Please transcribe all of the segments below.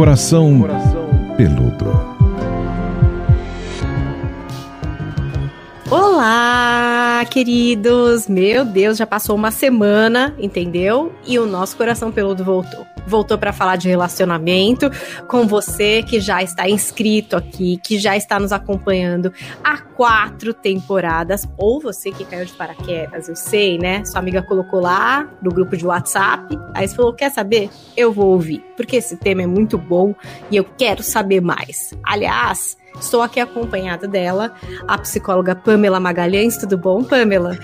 Coração Peludo. Olá, queridos! Meu Deus, já passou uma semana, entendeu? E o nosso coração peludo voltou. Voltou para falar de relacionamento com você que já está inscrito aqui, que já está nos acompanhando há quatro temporadas, ou você que caiu de paraquedas, eu sei, né? Sua amiga colocou lá no grupo de WhatsApp, aí você falou: quer saber? Eu vou ouvir, porque esse tema é muito bom e eu quero saber mais. Aliás, Estou aqui acompanhada dela, a psicóloga Pamela Magalhães. Tudo bom, Pamela?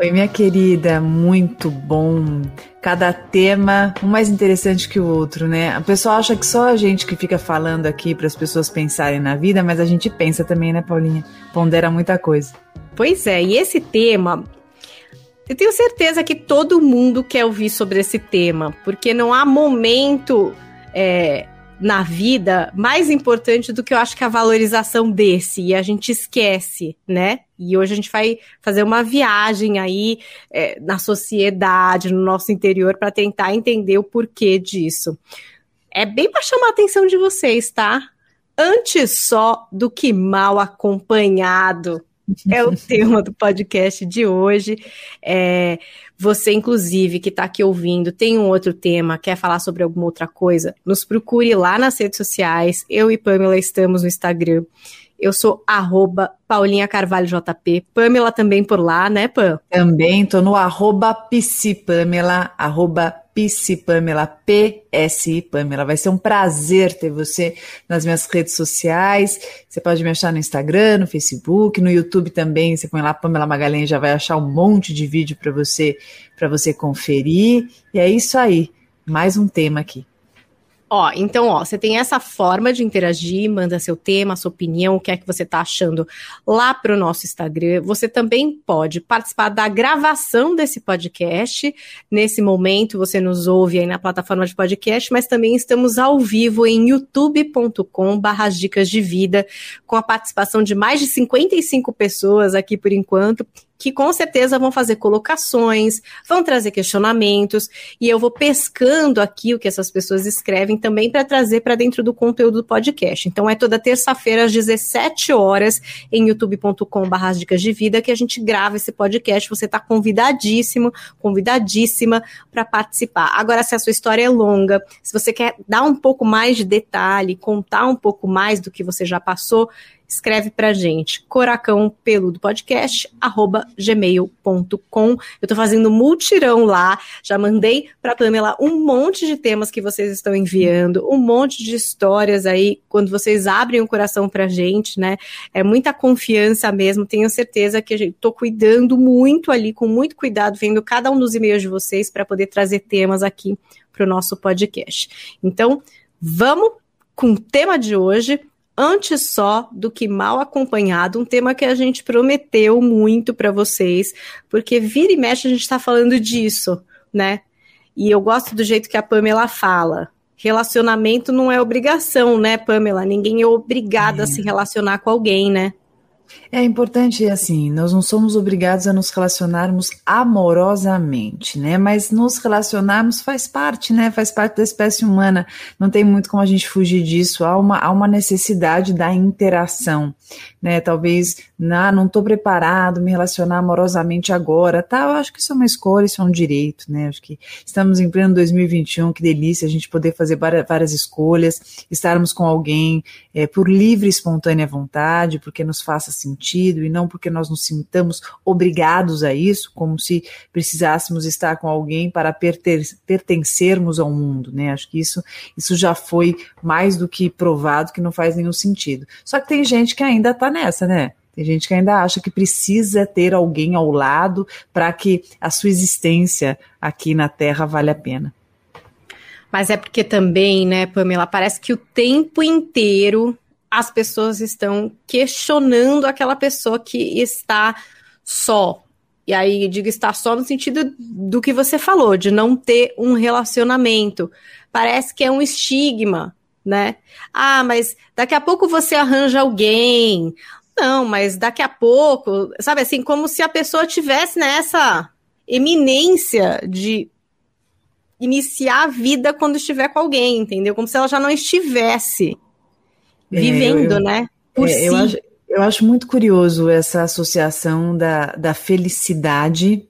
Oi, minha querida, muito bom. Cada tema um mais interessante que o outro, né? A pessoa acha que só a gente que fica falando aqui para as pessoas pensarem na vida, mas a gente pensa também, né, Paulinha? Pondera muita coisa. Pois é, e esse tema eu tenho certeza que todo mundo quer ouvir sobre esse tema, porque não há momento é, na vida mais importante do que eu acho que a valorização desse. E a gente esquece, né? E hoje a gente vai fazer uma viagem aí é, na sociedade, no nosso interior, para tentar entender o porquê disso. É bem para chamar a atenção de vocês, tá? Antes só do que mal acompanhado. É o tema do podcast de hoje. É, você, inclusive, que está aqui ouvindo, tem um outro tema, quer falar sobre alguma outra coisa, nos procure lá nas redes sociais. Eu e Pamela estamos no Instagram. Eu sou arroba Paulinha Carvalho JP. Pamela também por lá, né, Pam? Também, tô no arroba Pamela, arroba Pamela, PSI Pamela. Vai ser um prazer ter você nas minhas redes sociais. Você pode me achar no Instagram, no Facebook, no YouTube também. Você põe lá Pamela Magalhães, já vai achar um monte de vídeo para você, para você conferir. E é isso aí. Mais um tema aqui. Ó, então, ó, você tem essa forma de interagir, manda seu tema, sua opinião, o que é que você tá achando lá pro nosso Instagram. Você também pode participar da gravação desse podcast. Nesse momento, você nos ouve aí na plataforma de podcast, mas também estamos ao vivo em youtube.com barra dicas de vida, com a participação de mais de 55 pessoas aqui por enquanto que com certeza vão fazer colocações, vão trazer questionamentos, e eu vou pescando aqui o que essas pessoas escrevem também para trazer para dentro do conteúdo do podcast. Então é toda terça-feira às 17 horas em youtube.com/barra dicas de vida que a gente grava esse podcast. Você está convidadíssimo, convidadíssima para participar. Agora, se a sua história é longa, se você quer dar um pouco mais de detalhe, contar um pouco mais do que você já passou, escreve pra gente, coracão peludo podcast, arroba gmail.com. Eu tô fazendo multirão lá, já mandei pra Pamela um monte de temas que vocês estão enviando, um monte de histórias aí, quando vocês abrem o coração pra gente, né? É muita confiança mesmo, tenho certeza que a gente tô cuidando muito ali, com muito cuidado, vendo cada um dos e-mails de vocês para poder trazer temas aqui pro nosso podcast. Então, vamos com o tema de hoje, antes só do que mal acompanhado, um tema que a gente prometeu muito para vocês, porque vira e mexe a gente está falando disso, né? E eu gosto do jeito que a Pamela fala. Relacionamento não é obrigação, né, Pamela? Ninguém é obrigado é. a se relacionar com alguém, né? É importante, assim, nós não somos obrigados a nos relacionarmos amorosamente, né? Mas nos relacionarmos faz parte, né? Faz parte da espécie humana. Não tem muito como a gente fugir disso. Há uma, há uma necessidade da interação, né? Talvez, ah, não estou preparado, me relacionar amorosamente agora, tá? Eu acho que isso é uma escolha, isso é um direito, né? Acho que estamos em pleno 2021, que delícia a gente poder fazer várias escolhas, estarmos com alguém é, por livre e espontânea vontade, porque nos faça sentido e não porque nós nos sintamos obrigados a isso, como se precisássemos estar com alguém para pertencermos ao mundo, né? Acho que isso, isso já foi mais do que provado que não faz nenhum sentido. Só que tem gente que ainda está nessa, né? Tem gente que ainda acha que precisa ter alguém ao lado para que a sua existência aqui na Terra vale a pena. Mas é porque também, né, Pamela, parece que o tempo inteiro as pessoas estão questionando aquela pessoa que está só. E aí, digo estar só no sentido do que você falou, de não ter um relacionamento. Parece que é um estigma, né? Ah, mas daqui a pouco você arranja alguém. Não, mas daqui a pouco, sabe assim, como se a pessoa tivesse nessa eminência de iniciar a vida quando estiver com alguém, entendeu? Como se ela já não estivesse vivendo, eu, né? Por é, si. Eu acho, eu acho muito curioso essa associação da, da felicidade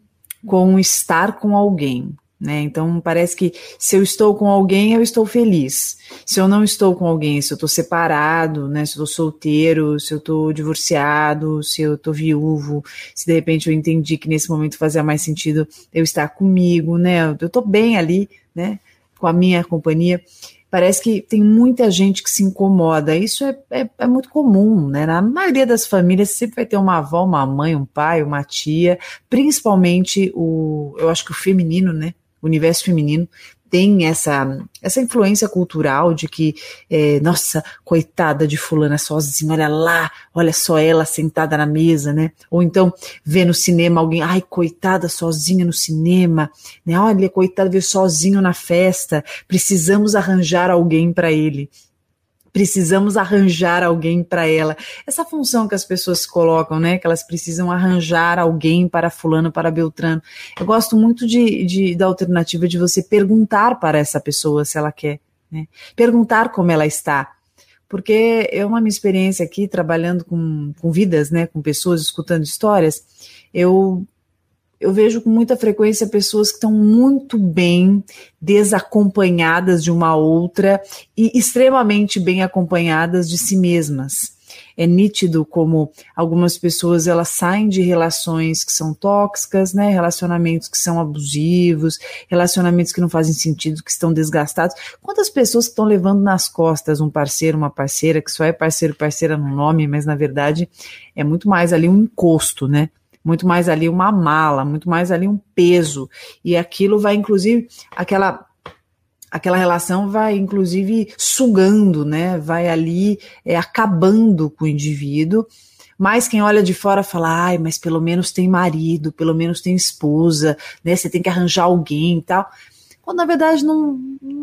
com estar com alguém. Né? Então parece que se eu estou com alguém, eu estou feliz. Se eu não estou com alguém, se eu estou separado, né? se eu estou solteiro, se eu estou divorciado, se eu estou viúvo, se de repente eu entendi que nesse momento fazia mais sentido eu estar comigo, né? Eu estou bem ali, né? Com a minha companhia. Parece que tem muita gente que se incomoda. Isso é, é, é, muito comum, né? Na maioria das famílias sempre vai ter uma avó, uma mãe, um pai, uma tia, principalmente o, eu acho que o feminino, né? o universo feminino tem essa, essa influência cultural de que, é, nossa, coitada de fulana sozinha, olha lá, olha só ela sentada na mesa, né? Ou então vê no cinema alguém, ai, coitada sozinha no cinema, né? Olha, coitada, veio sozinho na festa, precisamos arranjar alguém para ele precisamos arranjar alguém para ela. Essa função que as pessoas colocam, né? Que elas precisam arranjar alguém para fulano, para Beltrano. Eu gosto muito de, de da alternativa de você perguntar para essa pessoa se ela quer, né? Perguntar como ela está. Porque é uma minha experiência aqui, trabalhando com, com vidas, né? Com pessoas, escutando histórias, eu eu vejo com muita frequência pessoas que estão muito bem desacompanhadas de uma outra e extremamente bem acompanhadas de si mesmas. É nítido como algumas pessoas elas saem de relações que são tóxicas, né? Relacionamentos que são abusivos, relacionamentos que não fazem sentido, que estão desgastados. Quantas pessoas que estão levando nas costas um parceiro, uma parceira que só é parceiro, parceira no nome, mas na verdade é muito mais ali um encosto, né? Muito mais ali uma mala, muito mais ali um peso. E aquilo vai, inclusive, aquela aquela relação vai inclusive sugando, né? Vai ali é, acabando com o indivíduo. Mas quem olha de fora fala, ai, mas pelo menos tem marido, pelo menos tem esposa, né? Você tem que arranjar alguém e tal quando na verdade não,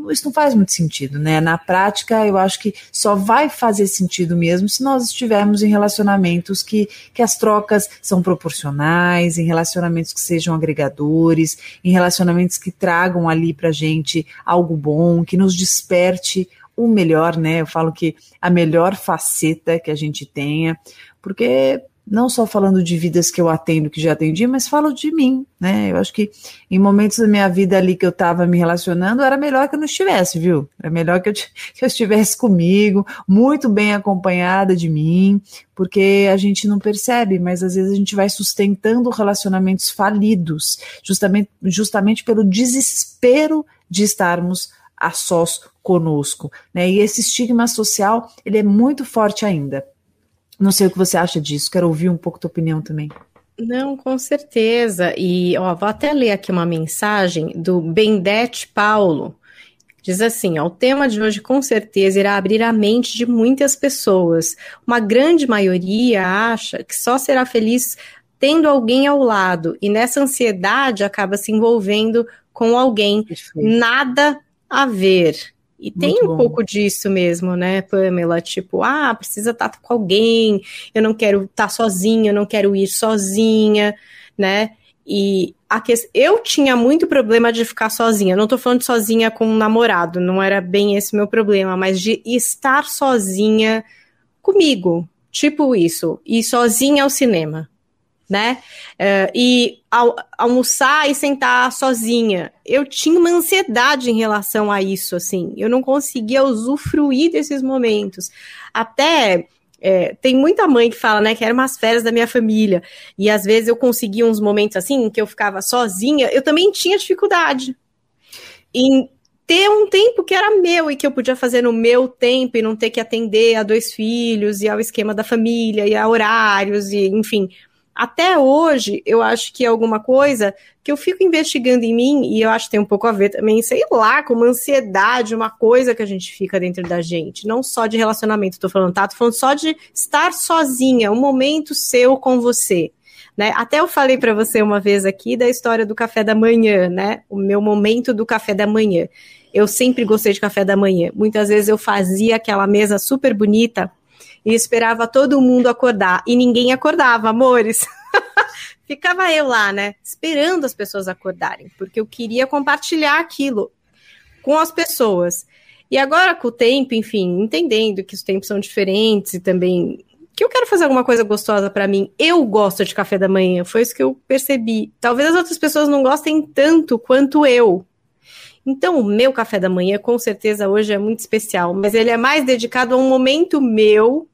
isso não faz muito sentido, né? Na prática, eu acho que só vai fazer sentido mesmo se nós estivermos em relacionamentos que, que as trocas são proporcionais, em relacionamentos que sejam agregadores, em relacionamentos que tragam ali pra gente algo bom, que nos desperte o melhor, né? Eu falo que a melhor faceta que a gente tenha, porque não só falando de vidas que eu atendo, que já atendi, mas falo de mim, né? Eu acho que em momentos da minha vida ali que eu estava me relacionando, era melhor que eu não estivesse, viu? Era melhor que eu, que eu estivesse comigo, muito bem acompanhada de mim, porque a gente não percebe, mas às vezes a gente vai sustentando relacionamentos falidos, justamente, justamente pelo desespero de estarmos a sós conosco, né? E esse estigma social, ele é muito forte ainda. Não sei o que você acha disso, quero ouvir um pouco tua opinião também. Não, com certeza. E ó, vou até ler aqui uma mensagem do Bendete Paulo. Diz assim: ó, o tema de hoje com certeza irá abrir a mente de muitas pessoas. Uma grande maioria acha que só será feliz tendo alguém ao lado, e nessa ansiedade acaba se envolvendo com alguém. Nada a ver. E Muito tem um bom. pouco disso mesmo, né, Pamela? Tipo, ah, precisa estar com alguém, eu não quero estar sozinha, eu não quero ir sozinha, né? E a que... eu tinha muito problema de ficar sozinha. Não tô falando de sozinha com um namorado, não era bem esse meu problema, mas de estar sozinha comigo. Tipo isso. Ir sozinha ao cinema né? Uh, e al almoçar e sentar sozinha. Eu tinha uma ansiedade em relação a isso, assim. Eu não conseguia usufruir desses momentos. Até é, tem muita mãe que fala, né, que eram umas férias da minha família. E às vezes eu conseguia uns momentos assim, que eu ficava sozinha. Eu também tinha dificuldade em ter um tempo que era meu e que eu podia fazer no meu tempo e não ter que atender a dois filhos e ao esquema da família e a horários e enfim até hoje, eu acho que é alguma coisa que eu fico investigando em mim, e eu acho que tem um pouco a ver também, sei lá, com uma ansiedade, uma coisa que a gente fica dentro da gente. Não só de relacionamento, tô falando, tá? Tô falando só de estar sozinha, um momento seu com você. Né? Até eu falei para você uma vez aqui da história do café da manhã, né? O meu momento do café da manhã. Eu sempre gostei de café da manhã. Muitas vezes eu fazia aquela mesa super bonita e esperava todo mundo acordar. E ninguém acordava, amores. Ficava eu lá, né? Esperando as pessoas acordarem, porque eu queria compartilhar aquilo. com as pessoas. E agora, com o tempo, enfim, entendendo que os tempos são diferentes e também que eu quero fazer alguma coisa gostosa para mim. Eu gosto de café da manhã, foi isso que eu percebi. Talvez as outras pessoas não gostem tanto quanto eu. Então, o meu café da manhã, com certeza, hoje é muito especial, mas ele é mais dedicado a um momento meu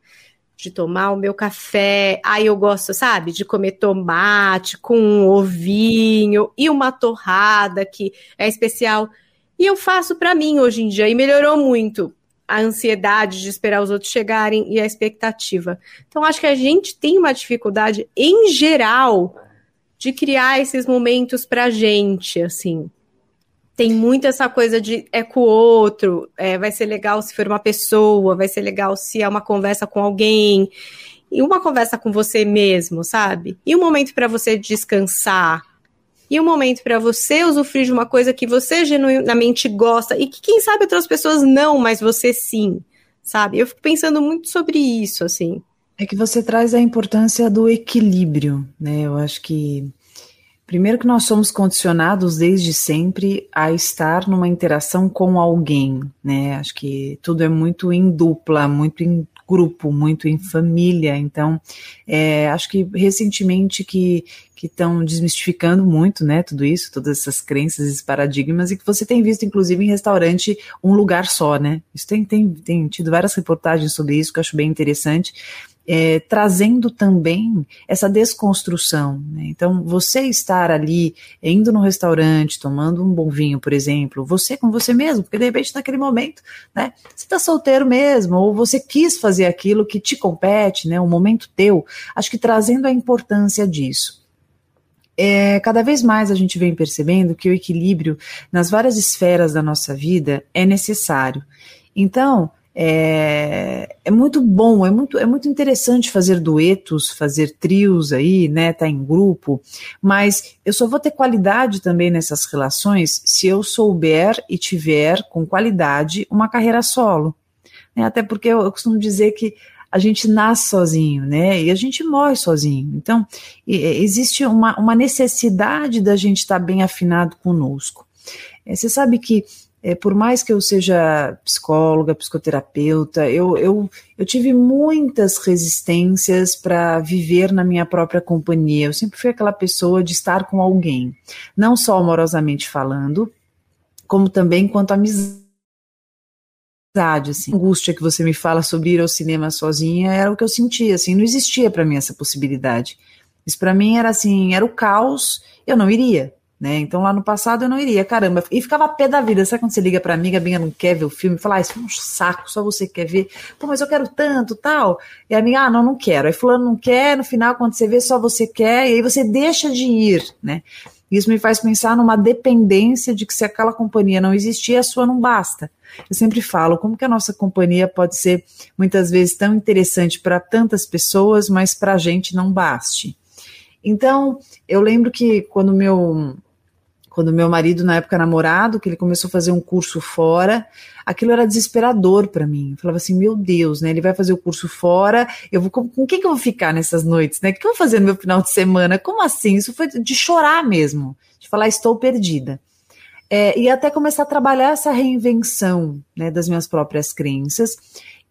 de tomar o meu café. Aí eu gosto, sabe, de comer tomate com um ovinho e uma torrada que é especial. E eu faço para mim hoje em dia e melhorou muito a ansiedade de esperar os outros chegarem e a expectativa. Então, acho que a gente tem uma dificuldade, em geral, de criar esses momentos pra gente, assim. Tem muito essa coisa de é com o outro, é, vai ser legal se for uma pessoa, vai ser legal se é uma conversa com alguém, e uma conversa com você mesmo, sabe? E um momento para você descansar, e um momento para você usufruir de uma coisa que você genuinamente gosta e que quem sabe outras pessoas não, mas você sim, sabe? Eu fico pensando muito sobre isso, assim. É que você traz a importância do equilíbrio, né? Eu acho que primeiro que nós somos condicionados desde sempre a estar numa interação com alguém, né? Acho que tudo é muito em dupla, muito em grupo, muito em família. Então, é, acho que recentemente que que estão desmistificando muito, né, tudo isso, todas essas crenças, esses paradigmas, e que você tem visto, inclusive, em restaurante, um lugar só, né? Isso tem, tem, tem tido várias reportagens sobre isso que eu acho bem interessante é, trazendo também essa desconstrução. Né? Então, você estar ali, indo no restaurante, tomando um bom vinho, por exemplo, você com você mesmo, porque de repente naquele momento, né, você está solteiro mesmo, ou você quis fazer aquilo que te compete, né, um momento teu, acho que trazendo a importância disso. É, cada vez mais a gente vem percebendo que o equilíbrio nas várias esferas da nossa vida é necessário. Então, é, é, muito bom, é muito, é muito interessante fazer duetos, fazer trios aí, né, tá em grupo, mas eu só vou ter qualidade também nessas relações se eu souber e tiver com qualidade uma carreira solo. Né, até porque eu, eu costumo dizer que a gente nasce sozinho, né? E a gente morre sozinho. Então, existe uma, uma necessidade da gente estar tá bem afinado conosco. É, você sabe que é, por mais que eu seja psicóloga, psicoterapeuta, eu, eu, eu tive muitas resistências para viver na minha própria companhia. Eu sempre fui aquela pessoa de estar com alguém, não só amorosamente falando, como também quanto amizade. Assim. A angústia que você me fala sobre ir ao cinema sozinha era o que eu sentia, assim, não existia para mim essa possibilidade. Isso para mim era assim, era o caos, eu não iria. Né? Então lá no passado eu não iria, caramba. E ficava pé da vida. Sabe quando você liga pra amiga, a amiga não quer ver o filme? Fala, ah, isso é um saco, só você quer ver. Pô, mas eu quero tanto, tal. E a amiga, ah, não, não quero. Aí fulano não quer, no final, quando você vê, só você quer, e aí você deixa de ir, né? Isso me faz pensar numa dependência de que se aquela companhia não existir, a sua não basta. Eu sempre falo como que a nossa companhia pode ser muitas vezes tão interessante para tantas pessoas, mas para a gente não baste. Então, eu lembro que quando meu quando meu marido, na época namorado, que ele começou a fazer um curso fora, aquilo era desesperador para mim. Eu falava assim, meu Deus, né? Ele vai fazer o curso fora, eu vou com, com quem que eu vou ficar nessas noites, né? O que eu vou fazer no meu final de semana? Como assim? Isso foi de chorar mesmo, de falar, estou perdida. É, e até começar a trabalhar essa reinvenção né, das minhas próprias crenças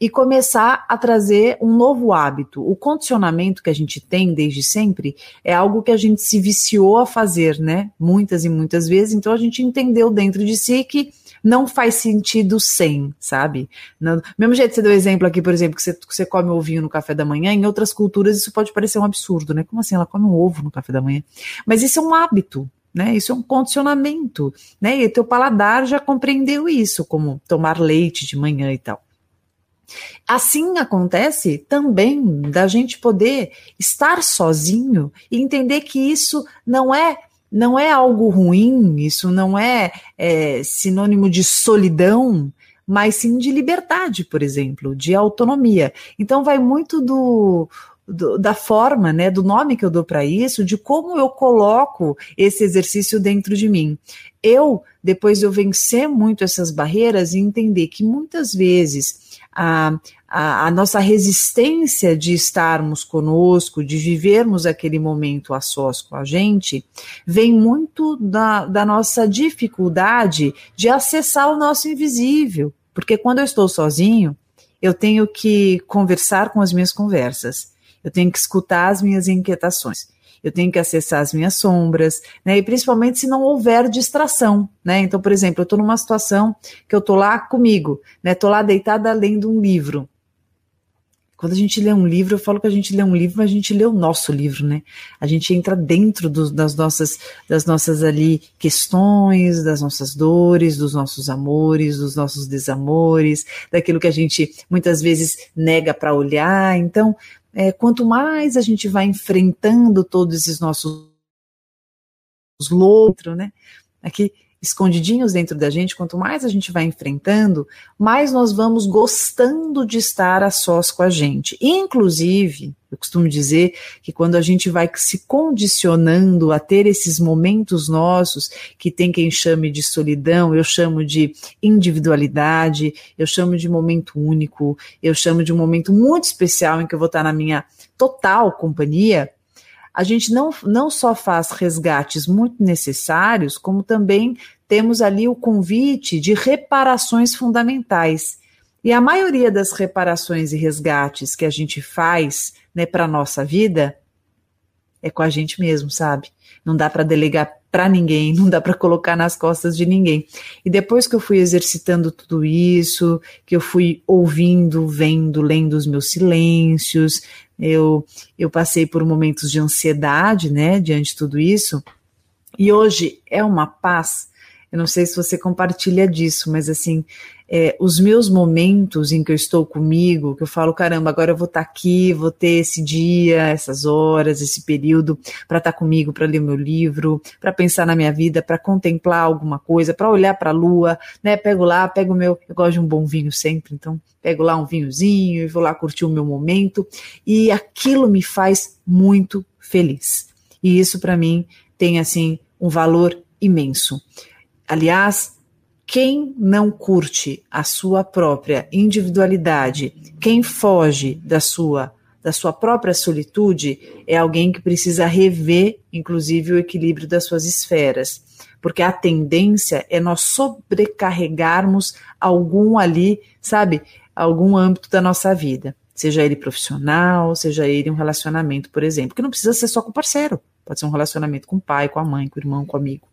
e começar a trazer um novo hábito. O condicionamento que a gente tem desde sempre é algo que a gente se viciou a fazer, né? Muitas e muitas vezes. Então a gente entendeu dentro de si que não faz sentido sem, sabe? Não, mesmo jeito que você deu exemplo aqui, por exemplo, que você, que você come ovinho no café da manhã, em outras culturas isso pode parecer um absurdo, né? Como assim? Ela come um ovo no café da manhã? Mas isso é um hábito, né? Isso é um condicionamento, né? E teu paladar já compreendeu isso, como tomar leite de manhã e tal. Assim acontece também da gente poder estar sozinho e entender que isso não é não é algo ruim, isso não é, é sinônimo de solidão, mas sim de liberdade, por exemplo, de autonomia. Então vai muito do do, da forma, né, do nome que eu dou para isso, de como eu coloco esse exercício dentro de mim. Eu, depois de eu vencer muito essas barreiras e entender que muitas vezes a, a, a, nossa resistência de estarmos conosco, de vivermos aquele momento a sós com a gente, vem muito da, da nossa dificuldade de acessar o nosso invisível. Porque quando eu estou sozinho, eu tenho que conversar com as minhas conversas, eu tenho que escutar as minhas inquietações, eu tenho que acessar as minhas sombras, né? E principalmente se não houver distração, né? Então, por exemplo, eu estou numa situação que eu estou lá comigo, né? Estou lá deitada lendo um livro. Quando a gente lê um livro, eu falo que a gente lê um livro, mas a gente lê o nosso livro, né? A gente entra dentro do, das nossas, das nossas ali questões, das nossas dores, dos nossos amores, dos nossos desamores, daquilo que a gente muitas vezes nega para olhar. Então, é, quanto mais a gente vai enfrentando todos esses nossos loucos, né? Aqui escondidinhos dentro da gente, quanto mais a gente vai enfrentando, mais nós vamos gostando de estar a sós com a gente. Inclusive, eu costumo dizer que quando a gente vai se condicionando a ter esses momentos nossos, que tem quem chame de solidão, eu chamo de individualidade, eu chamo de momento único, eu chamo de um momento muito especial em que eu vou estar na minha total companhia, a gente não, não só faz resgates muito necessários, como também temos ali o convite de reparações fundamentais. E a maioria das reparações e resgates que a gente faz né, para nossa vida é com a gente mesmo, sabe? Não dá para delegar para ninguém, não dá para colocar nas costas de ninguém. E depois que eu fui exercitando tudo isso, que eu fui ouvindo, vendo, lendo os meus silêncios, eu, eu passei por momentos de ansiedade, né, diante de tudo isso. E hoje é uma paz. Eu não sei se você compartilha disso, mas assim, é, os meus momentos em que eu estou comigo, que eu falo, caramba, agora eu vou estar tá aqui, vou ter esse dia, essas horas, esse período para estar tá comigo, para ler meu livro, para pensar na minha vida, para contemplar alguma coisa, para olhar para a lua, né? Pego lá, pego o meu, eu gosto de um bom vinho sempre, então pego lá um vinhozinho e vou lá curtir o meu momento e aquilo me faz muito feliz. E isso para mim tem assim um valor imenso. Aliás, quem não curte a sua própria individualidade, quem foge da sua da sua própria solitude, é alguém que precisa rever, inclusive, o equilíbrio das suas esferas. Porque a tendência é nós sobrecarregarmos algum ali, sabe, algum âmbito da nossa vida. Seja ele profissional, seja ele um relacionamento, por exemplo, que não precisa ser só com parceiro. Pode ser um relacionamento com o pai, com a mãe, com o irmão, com o amigo.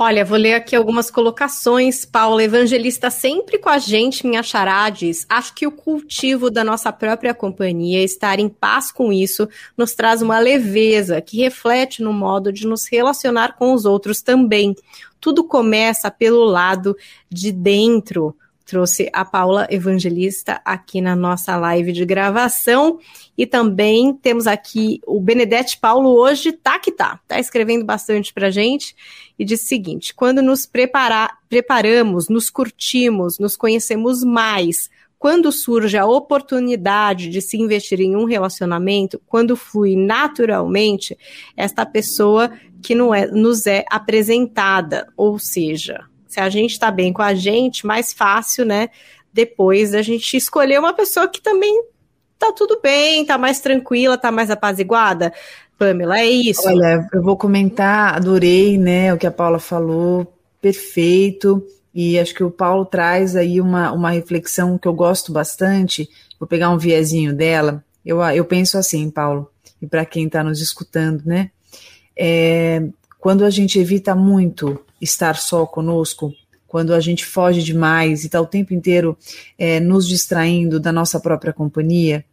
Olha, vou ler aqui algumas colocações. Paula, evangelista sempre com a gente, minha charades. Acho que o cultivo da nossa própria companhia, estar em paz com isso, nos traz uma leveza que reflete no modo de nos relacionar com os outros também. Tudo começa pelo lado de dentro trouxe a Paula Evangelista aqui na nossa live de gravação. E também temos aqui o Benedete Paulo hoje, tá que tá, tá escrevendo bastante pra gente e diz o seguinte: quando nos preparar, preparamos, nos curtimos, nos conhecemos mais, quando surge a oportunidade de se investir em um relacionamento, quando flui naturalmente esta pessoa que não é, nos é apresentada, ou seja, se a gente está bem com a gente, mais fácil, né? Depois a gente escolher uma pessoa que também tá tudo bem, tá mais tranquila, tá mais apaziguada. Pamela, é isso. Olha, eu vou comentar, adorei, né, o que a Paula falou, perfeito. E acho que o Paulo traz aí uma, uma reflexão que eu gosto bastante. Vou pegar um viezinho dela. Eu, eu penso assim, Paulo, e para quem está nos escutando, né? É, quando a gente evita muito estar só conosco, quando a gente foge demais e está o tempo inteiro é, nos distraindo da nossa própria companhia,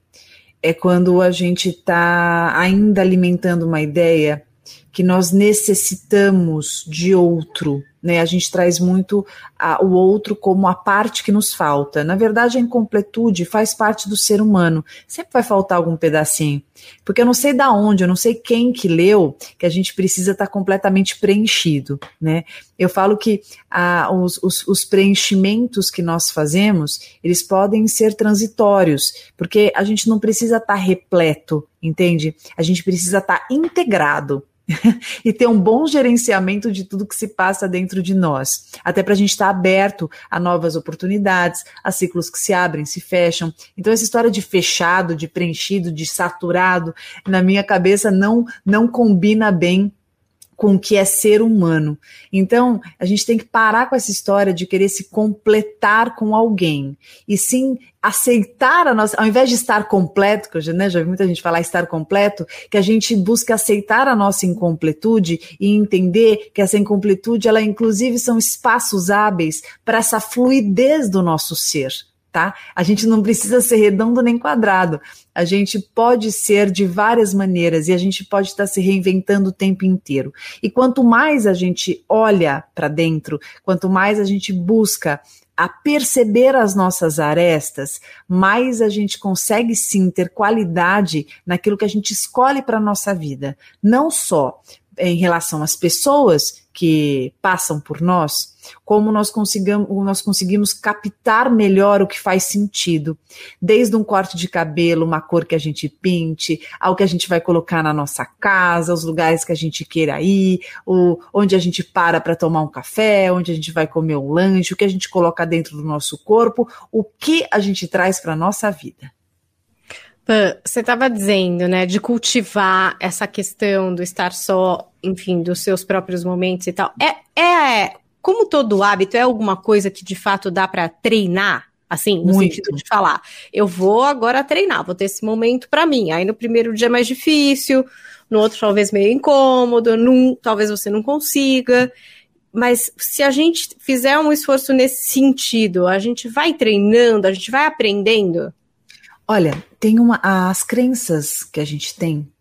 é quando a gente está ainda alimentando uma ideia que nós necessitamos de outro, né? A gente traz muito a, o outro como a parte que nos falta. Na verdade, a incompletude faz parte do ser humano. Sempre vai faltar algum pedacinho. Porque eu não sei da onde, eu não sei quem que leu, que a gente precisa estar tá completamente preenchido, né? Eu falo que a, os, os, os preenchimentos que nós fazemos, eles podem ser transitórios, porque a gente não precisa estar tá repleto, entende? A gente precisa estar tá integrado. e ter um bom gerenciamento de tudo que se passa dentro de nós, até para a gente estar tá aberto a novas oportunidades, a ciclos que se abrem, se fecham. Então essa história de fechado, de preenchido, de saturado, na minha cabeça não não combina bem com o que é ser humano. Então, a gente tem que parar com essa história de querer se completar com alguém e sim aceitar a nossa, ao invés de estar completo, que eu já, né, já vi muita gente falar estar completo, que a gente busca aceitar a nossa incompletude e entender que essa incompletude, ela inclusive são espaços hábeis para essa fluidez do nosso ser tá? A gente não precisa ser redondo nem quadrado. A gente pode ser de várias maneiras e a gente pode estar se reinventando o tempo inteiro. E quanto mais a gente olha para dentro, quanto mais a gente busca a perceber as nossas arestas, mais a gente consegue sim ter qualidade naquilo que a gente escolhe para a nossa vida. Não só em relação às pessoas que passam por nós, como nós, nós conseguimos captar melhor o que faz sentido, desde um corte de cabelo, uma cor que a gente pinte, ao que a gente vai colocar na nossa casa, os lugares que a gente queira ir, o, onde a gente para para tomar um café, onde a gente vai comer um lanche, o que a gente coloca dentro do nosso corpo, o que a gente traz para a nossa vida. Você estava dizendo, né, de cultivar essa questão do estar só, enfim, dos seus próprios momentos e tal. É, é como todo hábito, é alguma coisa que de fato dá para treinar? Assim, no Muito. sentido de falar, eu vou agora treinar, vou ter esse momento para mim. Aí no primeiro dia é mais difícil, no outro talvez meio incômodo, num, talvez você não consiga. Mas se a gente fizer um esforço nesse sentido, a gente vai treinando, a gente vai aprendendo. Olha, tem uma as crenças que a gente tem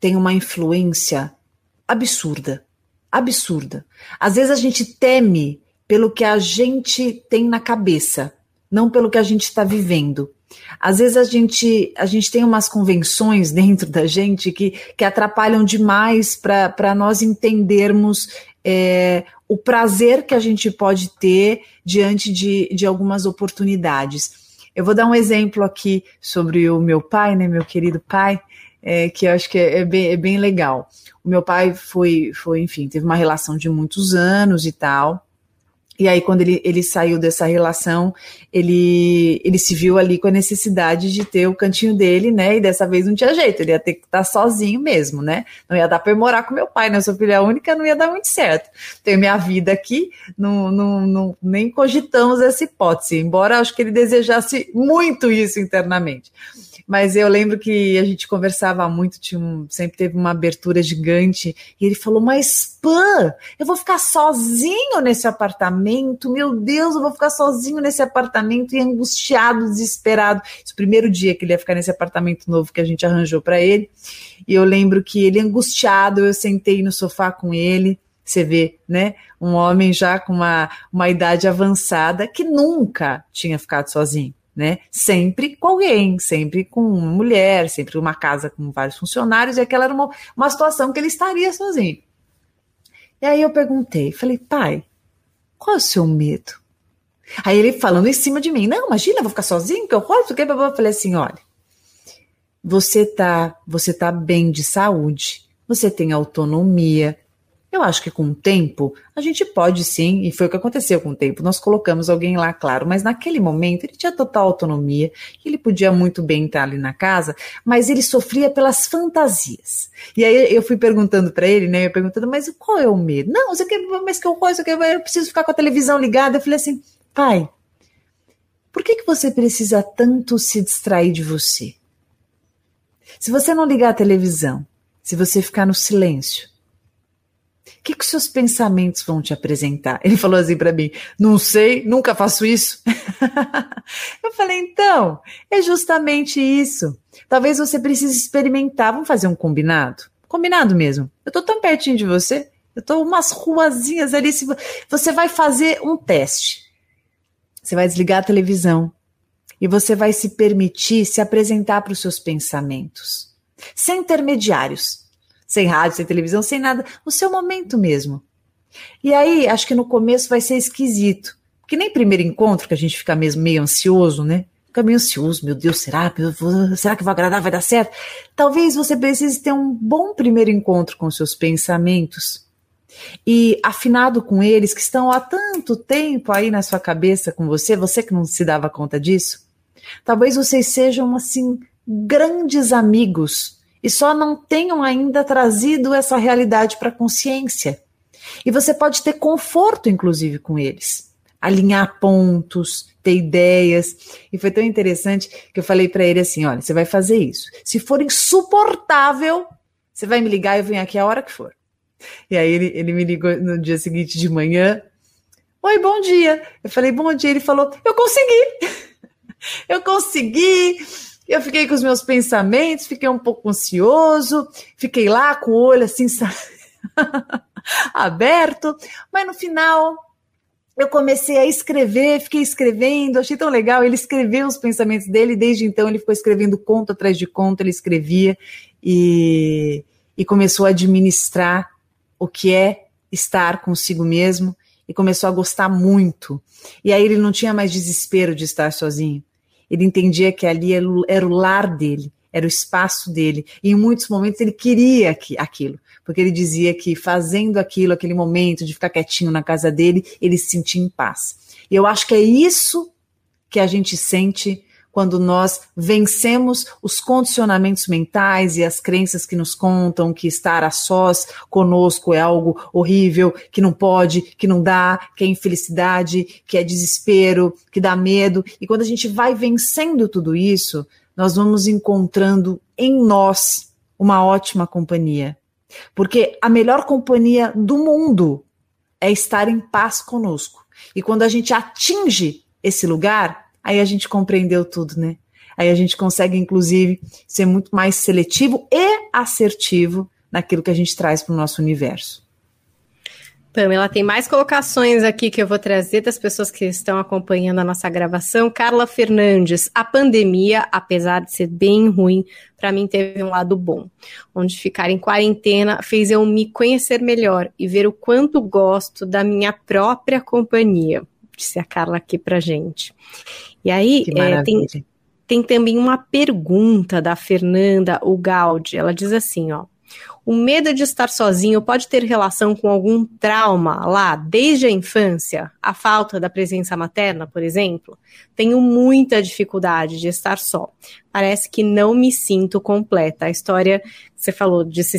tem uma influência absurda, absurda. Às vezes a gente teme pelo que a gente tem na cabeça, não pelo que a gente está vivendo. Às vezes a gente, a gente tem umas convenções dentro da gente que, que atrapalham demais para nós entendermos é, o prazer que a gente pode ter diante de, de algumas oportunidades. Eu vou dar um exemplo aqui sobre o meu pai, né, meu querido pai, é, que eu acho que é, é, bem, é bem legal. O meu pai foi, foi, enfim, teve uma relação de muitos anos e tal. E aí, quando ele, ele saiu dessa relação, ele, ele se viu ali com a necessidade de ter o cantinho dele, né? E dessa vez não tinha jeito, ele ia ter que estar sozinho mesmo, né? Não ia dar para morar com meu pai, né? Eu sou filha única, não ia dar muito certo. Tenho minha vida aqui, não, não, não, nem cogitamos essa hipótese, embora acho que ele desejasse muito isso internamente. Mas eu lembro que a gente conversava muito, tinha um, sempre teve uma abertura gigante, e ele falou: Mas, Pan, eu vou ficar sozinho nesse apartamento, meu Deus, eu vou ficar sozinho nesse apartamento, e angustiado, desesperado. Esse primeiro dia que ele ia ficar nesse apartamento novo que a gente arranjou para ele. E eu lembro que ele angustiado, eu sentei no sofá com ele, você vê, né? Um homem já com uma, uma idade avançada que nunca tinha ficado sozinho né? Sempre com alguém, sempre com uma mulher, sempre uma casa com vários funcionários, e aquela era uma, uma situação que ele estaria sozinho. E aí eu perguntei, falei, pai, qual é o seu medo? Aí ele falando em cima de mim, não, imagina, vou ficar sozinho, que eu rosto, que eu falei assim, olha, você tá, você tá bem de saúde, você tem autonomia, eu acho que com o tempo a gente pode sim, e foi o que aconteceu com o tempo. Nós colocamos alguém lá, claro, mas naquele momento ele tinha total autonomia, ele podia muito bem estar ali na casa, mas ele sofria pelas fantasias. E aí eu fui perguntando para ele, né? Eu perguntando, mas qual é o medo? Não, você quer, mas que eu coisa, eu preciso ficar com a televisão ligada. Eu falei assim, pai, por que, que você precisa tanto se distrair de você? Se você não ligar a televisão, se você ficar no silêncio, o que, que os seus pensamentos vão te apresentar? Ele falou assim para mim: não sei, nunca faço isso. eu falei: então, é justamente isso. Talvez você precise experimentar. Vamos fazer um combinado? Combinado mesmo. Eu tô tão pertinho de você. Eu estou umas ruazinhas ali. Você vai fazer um teste. Você vai desligar a televisão e você vai se permitir se apresentar para os seus pensamentos, sem intermediários, sem rádio, sem televisão, sem nada, no seu momento mesmo. E aí, acho que no começo vai ser esquisito, porque nem primeiro encontro que a gente fica mesmo meio ansioso, né? Fica meio ansioso, meu Deus, será? Será que vai agradar? Vai dar certo? Talvez você precise ter um bom primeiro encontro com seus pensamentos e afinado com eles que estão há tanto tempo aí na sua cabeça com você, você que não se dava conta disso, talvez vocês sejam assim grandes amigos e só não tenham ainda trazido essa realidade para a consciência. E você pode ter conforto, inclusive, com eles, alinhar pontos, ter ideias. E foi tão interessante que eu falei para ele assim: olha, você vai fazer isso. Se for insuportável, você vai me ligar e eu venho aqui a hora que for. E aí ele, ele me ligou no dia seguinte de manhã. Oi, bom dia. Eu falei, bom dia. Ele falou, eu consegui. eu consegui. Eu fiquei com os meus pensamentos, fiquei um pouco ansioso, fiquei lá com o olho assim aberto, mas no final eu comecei a escrever, fiquei escrevendo, achei tão legal. Ele escreveu os pensamentos dele, desde então ele ficou escrevendo conto atrás de conto, ele escrevia e, e começou a administrar o que é estar consigo mesmo e começou a gostar muito. E aí ele não tinha mais desespero de estar sozinho. Ele entendia que ali era o lar dele, era o espaço dele. E em muitos momentos ele queria aquilo, porque ele dizia que fazendo aquilo, aquele momento de ficar quietinho na casa dele, ele se sentia em paz. E eu acho que é isso que a gente sente quando nós vencemos os condicionamentos mentais e as crenças que nos contam que estar a sós conosco é algo horrível, que não pode, que não dá, que é infelicidade, que é desespero, que dá medo. E quando a gente vai vencendo tudo isso, nós vamos encontrando em nós uma ótima companhia. Porque a melhor companhia do mundo é estar em paz conosco. E quando a gente atinge esse lugar, aí a gente compreendeu tudo, né? Aí a gente consegue, inclusive, ser muito mais seletivo e assertivo naquilo que a gente traz para o nosso universo. Pamela, tem mais colocações aqui que eu vou trazer das pessoas que estão acompanhando a nossa gravação. Carla Fernandes, a pandemia, apesar de ser bem ruim, para mim teve um lado bom. Onde ficar em quarentena fez eu me conhecer melhor e ver o quanto gosto da minha própria companhia, disse a Carla aqui para gente. E aí, é, tem, tem também uma pergunta da Fernanda Ugaldi. Ela diz assim, ó. O medo de estar sozinho pode ter relação com algum trauma lá, desde a infância? A falta da presença materna, por exemplo? Tenho muita dificuldade de estar só. Parece que não me sinto completa. A história que você falou de se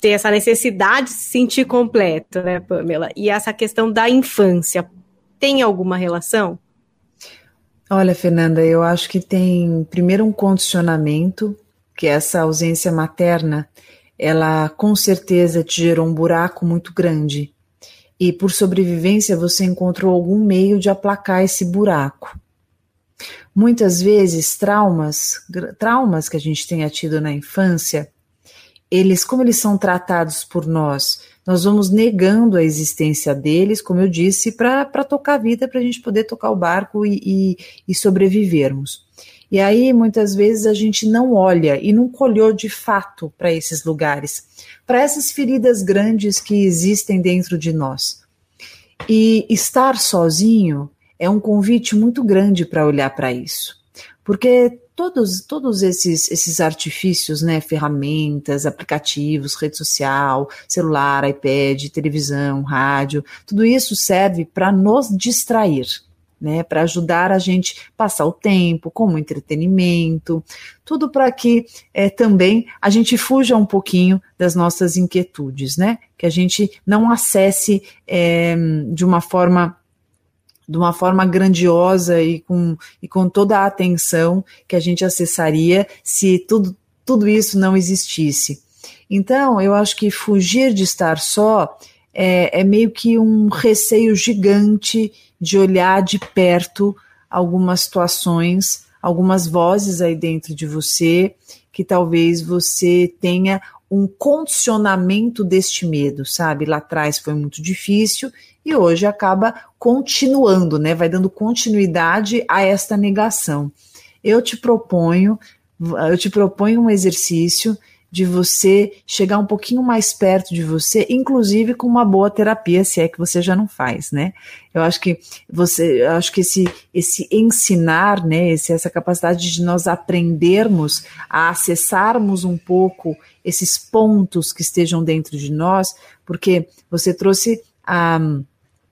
ter essa necessidade de se sentir completo, né, Pamela? E essa questão da infância, tem alguma relação? Olha, Fernanda, eu acho que tem primeiro um condicionamento, que essa ausência materna, ela com certeza te gerou um buraco muito grande. E por sobrevivência você encontrou algum meio de aplacar esse buraco. Muitas vezes traumas, traumas que a gente tenha tido na infância, eles como eles são tratados por nós nós vamos negando a existência deles, como eu disse, para tocar a vida, para a gente poder tocar o barco e, e, e sobrevivermos. E aí, muitas vezes, a gente não olha e não olhou de fato para esses lugares, para essas feridas grandes que existem dentro de nós. E estar sozinho é um convite muito grande para olhar para isso. Porque todos, todos esses, esses artifícios, né, ferramentas, aplicativos, rede social, celular, iPad, televisão, rádio, tudo isso serve para nos distrair. Né, para ajudar a gente passar o tempo, como entretenimento, tudo para que é, também a gente fuja um pouquinho das nossas inquietudes, né? Que a gente não acesse é, de uma forma de uma forma grandiosa e com, e com toda a atenção que a gente acessaria se tudo, tudo isso não existisse. Então, eu acho que fugir de estar só é, é meio que um receio gigante de olhar de perto algumas situações, algumas vozes aí dentro de você que talvez você tenha um condicionamento deste medo, sabe? Lá atrás foi muito difícil e hoje acaba continuando, né? Vai dando continuidade a esta negação. Eu te proponho, eu te proponho um exercício de você chegar um pouquinho mais perto de você, inclusive com uma boa terapia, se é que você já não faz, né? Eu acho que você, acho que esse, esse ensinar, né, esse, essa capacidade de nós aprendermos a acessarmos um pouco esses pontos que estejam dentro de nós, porque você trouxe a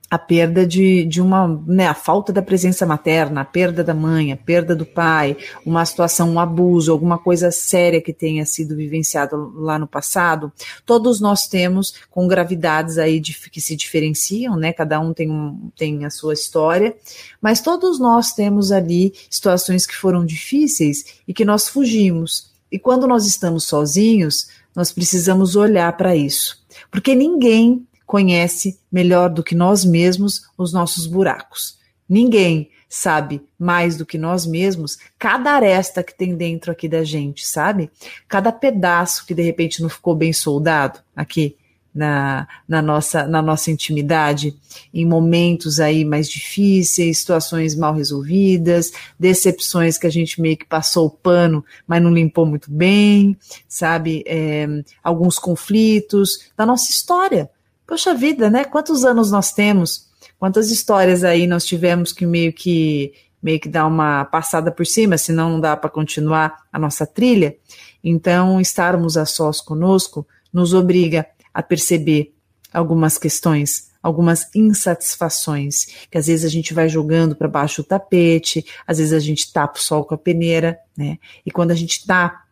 a perda de, de uma, né, a falta da presença materna, a perda da mãe, a perda do pai, uma situação, um abuso, alguma coisa séria que tenha sido vivenciado lá no passado, todos nós temos com gravidades aí de, que se diferenciam, né, cada um tem, um, tem a sua história, mas todos nós temos ali situações que foram difíceis e que nós fugimos. E quando nós estamos sozinhos, nós precisamos olhar para isso. Porque ninguém conhece melhor do que nós mesmos os nossos buracos. Ninguém sabe mais do que nós mesmos cada aresta que tem dentro aqui da gente, sabe? Cada pedaço que de repente não ficou bem soldado aqui na, na, nossa, na nossa intimidade, em momentos aí mais difíceis, situações mal resolvidas, decepções que a gente meio que passou o pano, mas não limpou muito bem, sabe? É, alguns conflitos da nossa história Poxa vida, né? Quantos anos nós temos? Quantas histórias aí nós tivemos que meio que meio que dar uma passada por cima, senão não dá para continuar a nossa trilha. Então, estarmos a sós conosco nos obriga a perceber algumas questões, algumas insatisfações, que às vezes a gente vai jogando para baixo do tapete, às vezes a gente tapa o sol com a peneira, né? E quando a gente está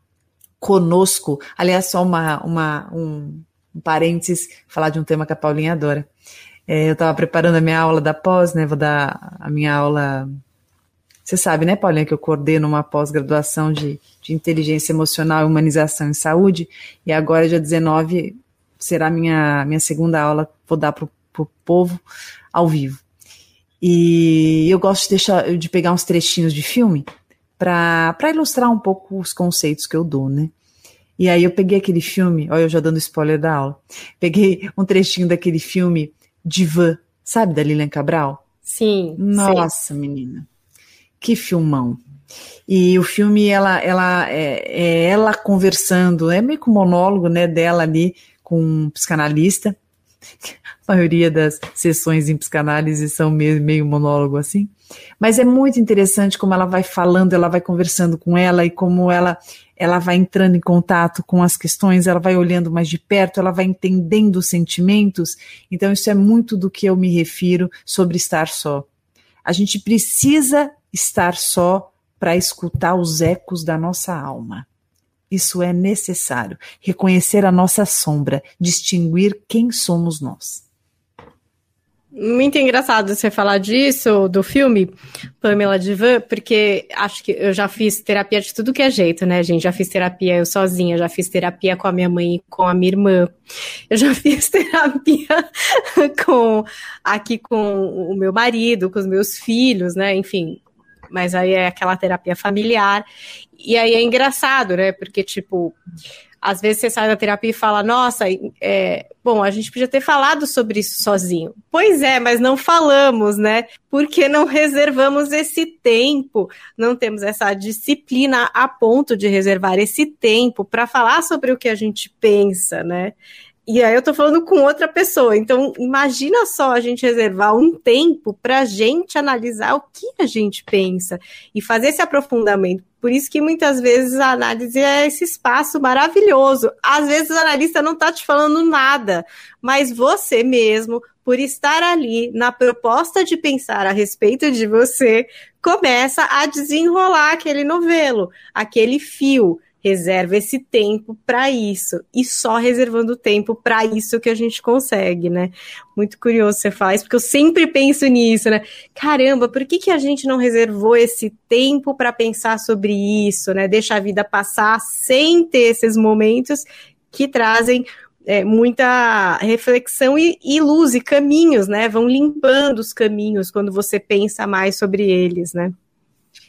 conosco, aliás, só uma, uma, um, um parênteses, falar de um tema que a Paulinha adora. É, eu estava preparando a minha aula da pós, né? Vou dar a minha aula. Você sabe, né, Paulinha, que eu coordeno uma pós-graduação de, de inteligência emocional e humanização em saúde, e agora, dia 19, será minha, minha segunda aula, vou dar para o povo ao vivo. E eu gosto de, deixar, de pegar uns trechinhos de filme para ilustrar um pouco os conceitos que eu dou, né? E aí eu peguei aquele filme, olha eu já dando spoiler da aula, peguei um trechinho daquele filme Divan, sabe, da Lilian Cabral? Sim. Nossa, sim. menina, que filmão. E o filme, ela, ela é, é, ela conversando, é meio que um monólogo, né, dela ali com um psicanalista. A maioria das sessões em psicanálise são meio, meio monólogo assim. Mas é muito interessante como ela vai falando, ela vai conversando com ela e como ela ela vai entrando em contato com as questões, ela vai olhando mais de perto, ela vai entendendo os sentimentos. Então, isso é muito do que eu me refiro sobre estar só. A gente precisa estar só para escutar os ecos da nossa alma. Isso é necessário. Reconhecer a nossa sombra, distinguir quem somos nós. Muito engraçado você falar disso, do filme Pamela Divan, porque acho que eu já fiz terapia de tudo que é jeito, né, gente? Já fiz terapia eu sozinha, já fiz terapia com a minha mãe e com a minha irmã. Eu já fiz terapia com aqui com o meu marido, com os meus filhos, né? Enfim, mas aí é aquela terapia familiar. E aí é engraçado, né? Porque, tipo, às vezes você sai da terapia e fala, nossa, é, bom, a gente podia ter falado sobre isso sozinho. Pois é, mas não falamos, né? Porque não reservamos esse tempo, não temos essa disciplina a ponto de reservar esse tempo para falar sobre o que a gente pensa, né? E aí eu tô falando com outra pessoa. Então, imagina só a gente reservar um tempo para a gente analisar o que a gente pensa e fazer esse aprofundamento. Por isso que muitas vezes a análise é esse espaço maravilhoso. Às vezes o analista não está te falando nada, mas você mesmo, por estar ali na proposta de pensar a respeito de você, começa a desenrolar aquele novelo, aquele fio reserva esse tempo para isso. E só reservando tempo para isso que a gente consegue, né? Muito curioso você faz, porque eu sempre penso nisso, né? Caramba, por que, que a gente não reservou esse tempo para pensar sobre isso, né? Deixa a vida passar sem ter esses momentos que trazem é, muita reflexão e, e, luz e caminhos, né? Vão limpando os caminhos quando você pensa mais sobre eles, né?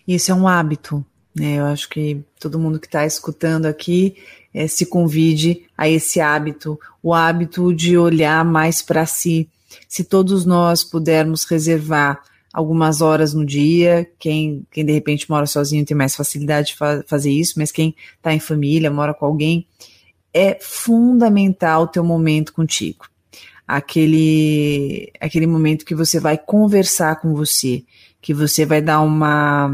Isso é um hábito Né? Eu acho que todo mundo que está escutando aqui é, se convide a esse hábito, o hábito de olhar mais para si. Se todos nós pudermos reservar algumas horas no dia, quem, quem de repente mora sozinho tem mais facilidade de fa fazer isso, mas quem está em família, mora com alguém, é fundamental o teu momento contigo. Aquele, aquele momento que você vai conversar com você, que você vai dar uma,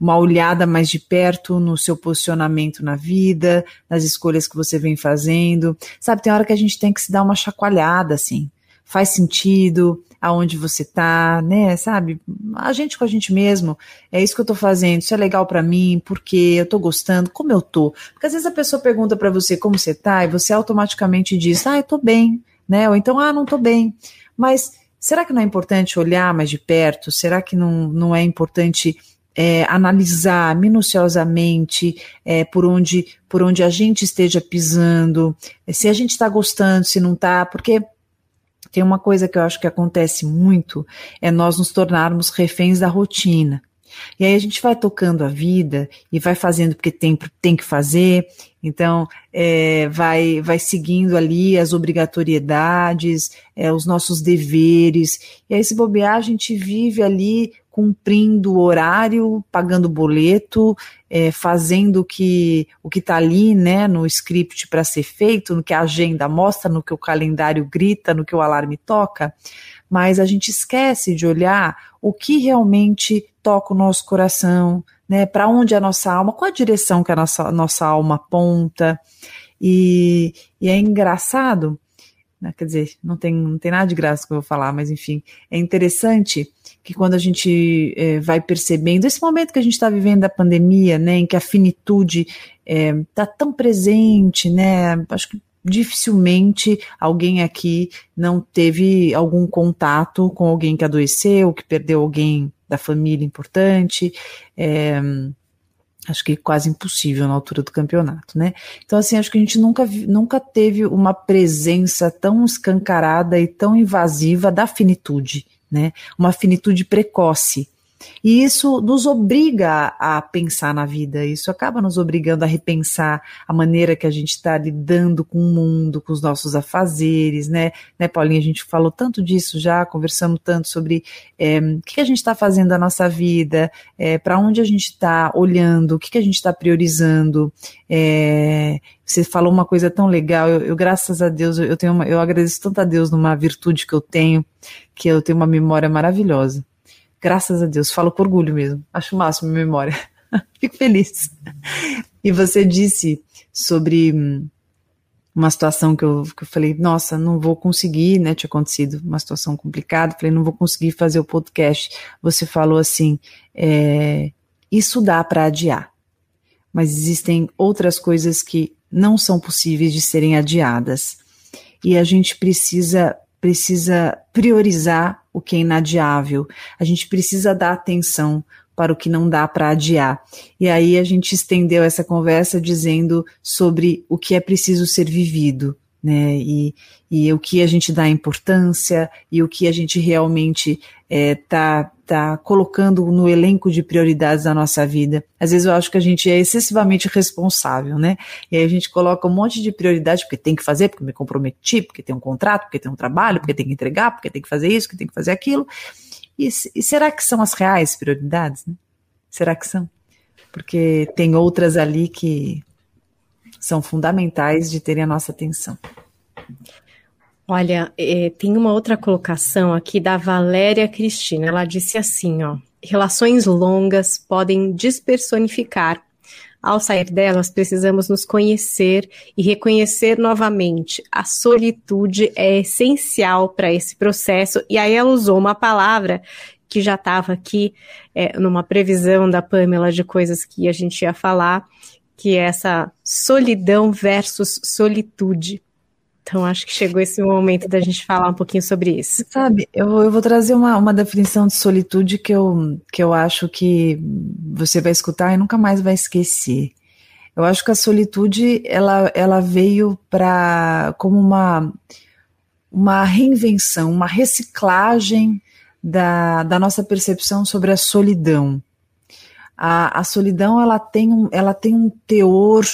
uma olhada mais de perto no seu posicionamento na vida, nas escolhas que você vem fazendo. Sabe, tem hora que a gente tem que se dar uma chacoalhada, assim. Faz sentido aonde você tá, né? Sabe? A gente com a gente mesmo. É isso que eu tô fazendo. Isso é legal para mim, porque eu tô gostando, como eu tô. Porque às vezes a pessoa pergunta para você como você tá e você automaticamente diz: "Ah, eu tô bem", né? Ou então: "Ah, não tô bem". Mas Será que não é importante olhar mais de perto? Será que não, não é importante é, analisar minuciosamente é, por, onde, por onde a gente esteja pisando, se a gente está gostando, se não está, porque tem uma coisa que eu acho que acontece muito, é nós nos tornarmos reféns da rotina. E aí a gente vai tocando a vida e vai fazendo porque tem, tem que fazer, então é, vai, vai seguindo ali as obrigatoriedades, é, os nossos deveres, e aí se bobear a gente vive ali cumprindo o horário, pagando boleto, é, fazendo o que o que está ali, né, no script para ser feito, no que a agenda mostra, no que o calendário grita, no que o alarme toca, mas a gente esquece de olhar o que realmente toca o nosso coração, né? Para onde a nossa alma, qual a direção que a nossa, nossa alma aponta. E, e é engraçado, né? quer dizer, não tem, não tem nada de graça que eu vou falar, mas enfim, é interessante que quando a gente é, vai percebendo esse momento que a gente está vivendo da pandemia, né, em que a finitude está é, tão presente, né, acho que dificilmente alguém aqui não teve algum contato com alguém que adoeceu, que perdeu alguém da família importante. É, acho que quase impossível na altura do campeonato, né? Então, assim, acho que a gente nunca, nunca teve uma presença tão escancarada e tão invasiva da finitude, né? Uma finitude precoce. E isso nos obriga a pensar na vida, isso acaba nos obrigando a repensar a maneira que a gente está lidando com o mundo, com os nossos afazeres, né? né, Paulinha? A gente falou tanto disso já, conversamos tanto sobre é, o que a gente está fazendo da nossa vida, é, para onde a gente está olhando, o que a gente está priorizando. É, você falou uma coisa tão legal, eu, eu graças a Deus, eu, tenho uma, eu agradeço tanto a Deus numa virtude que eu tenho, que eu tenho uma memória maravilhosa. Graças a Deus, falo com orgulho mesmo. Acho o máximo a memória. Fico feliz. E você disse sobre hum, uma situação que eu, que eu falei, nossa, não vou conseguir, né? Tinha acontecido uma situação complicada, falei, não vou conseguir fazer o podcast. Você falou assim, é, isso dá para adiar, mas existem outras coisas que não são possíveis de serem adiadas. E a gente precisa precisa priorizar o que é inadiável, a gente precisa dar atenção para o que não dá para adiar. E aí a gente estendeu essa conversa dizendo sobre o que é preciso ser vivido, né? E, e o que a gente dá importância e o que a gente realmente está é, tá colocando no elenco de prioridades da nossa vida. Às vezes eu acho que a gente é excessivamente responsável, né? E aí a gente coloca um monte de prioridades porque tem que fazer, porque me comprometi, porque tem um contrato, porque tem um trabalho, porque tem que entregar, porque tem que fazer isso, porque tem que fazer aquilo. E, e será que são as reais prioridades? Né? Será que são? Porque tem outras ali que são fundamentais de terem a nossa atenção. Olha, é, tem uma outra colocação aqui da Valéria Cristina. Ela disse assim, ó: relações longas podem despersonificar. Ao sair delas, precisamos nos conhecer e reconhecer novamente. A solitude é essencial para esse processo. E aí ela usou uma palavra que já estava aqui é, numa previsão da Pamela de coisas que a gente ia falar, que é essa solidão versus solitude. Então, acho que chegou esse momento da gente falar um pouquinho sobre isso. Sabe, eu, eu vou trazer uma, uma definição de solitude que eu, que eu acho que você vai escutar e nunca mais vai esquecer. Eu acho que a solitude ela, ela veio para como uma, uma reinvenção, uma reciclagem da, da nossa percepção sobre a solidão. a, a solidão ela tem um, ela tem um teor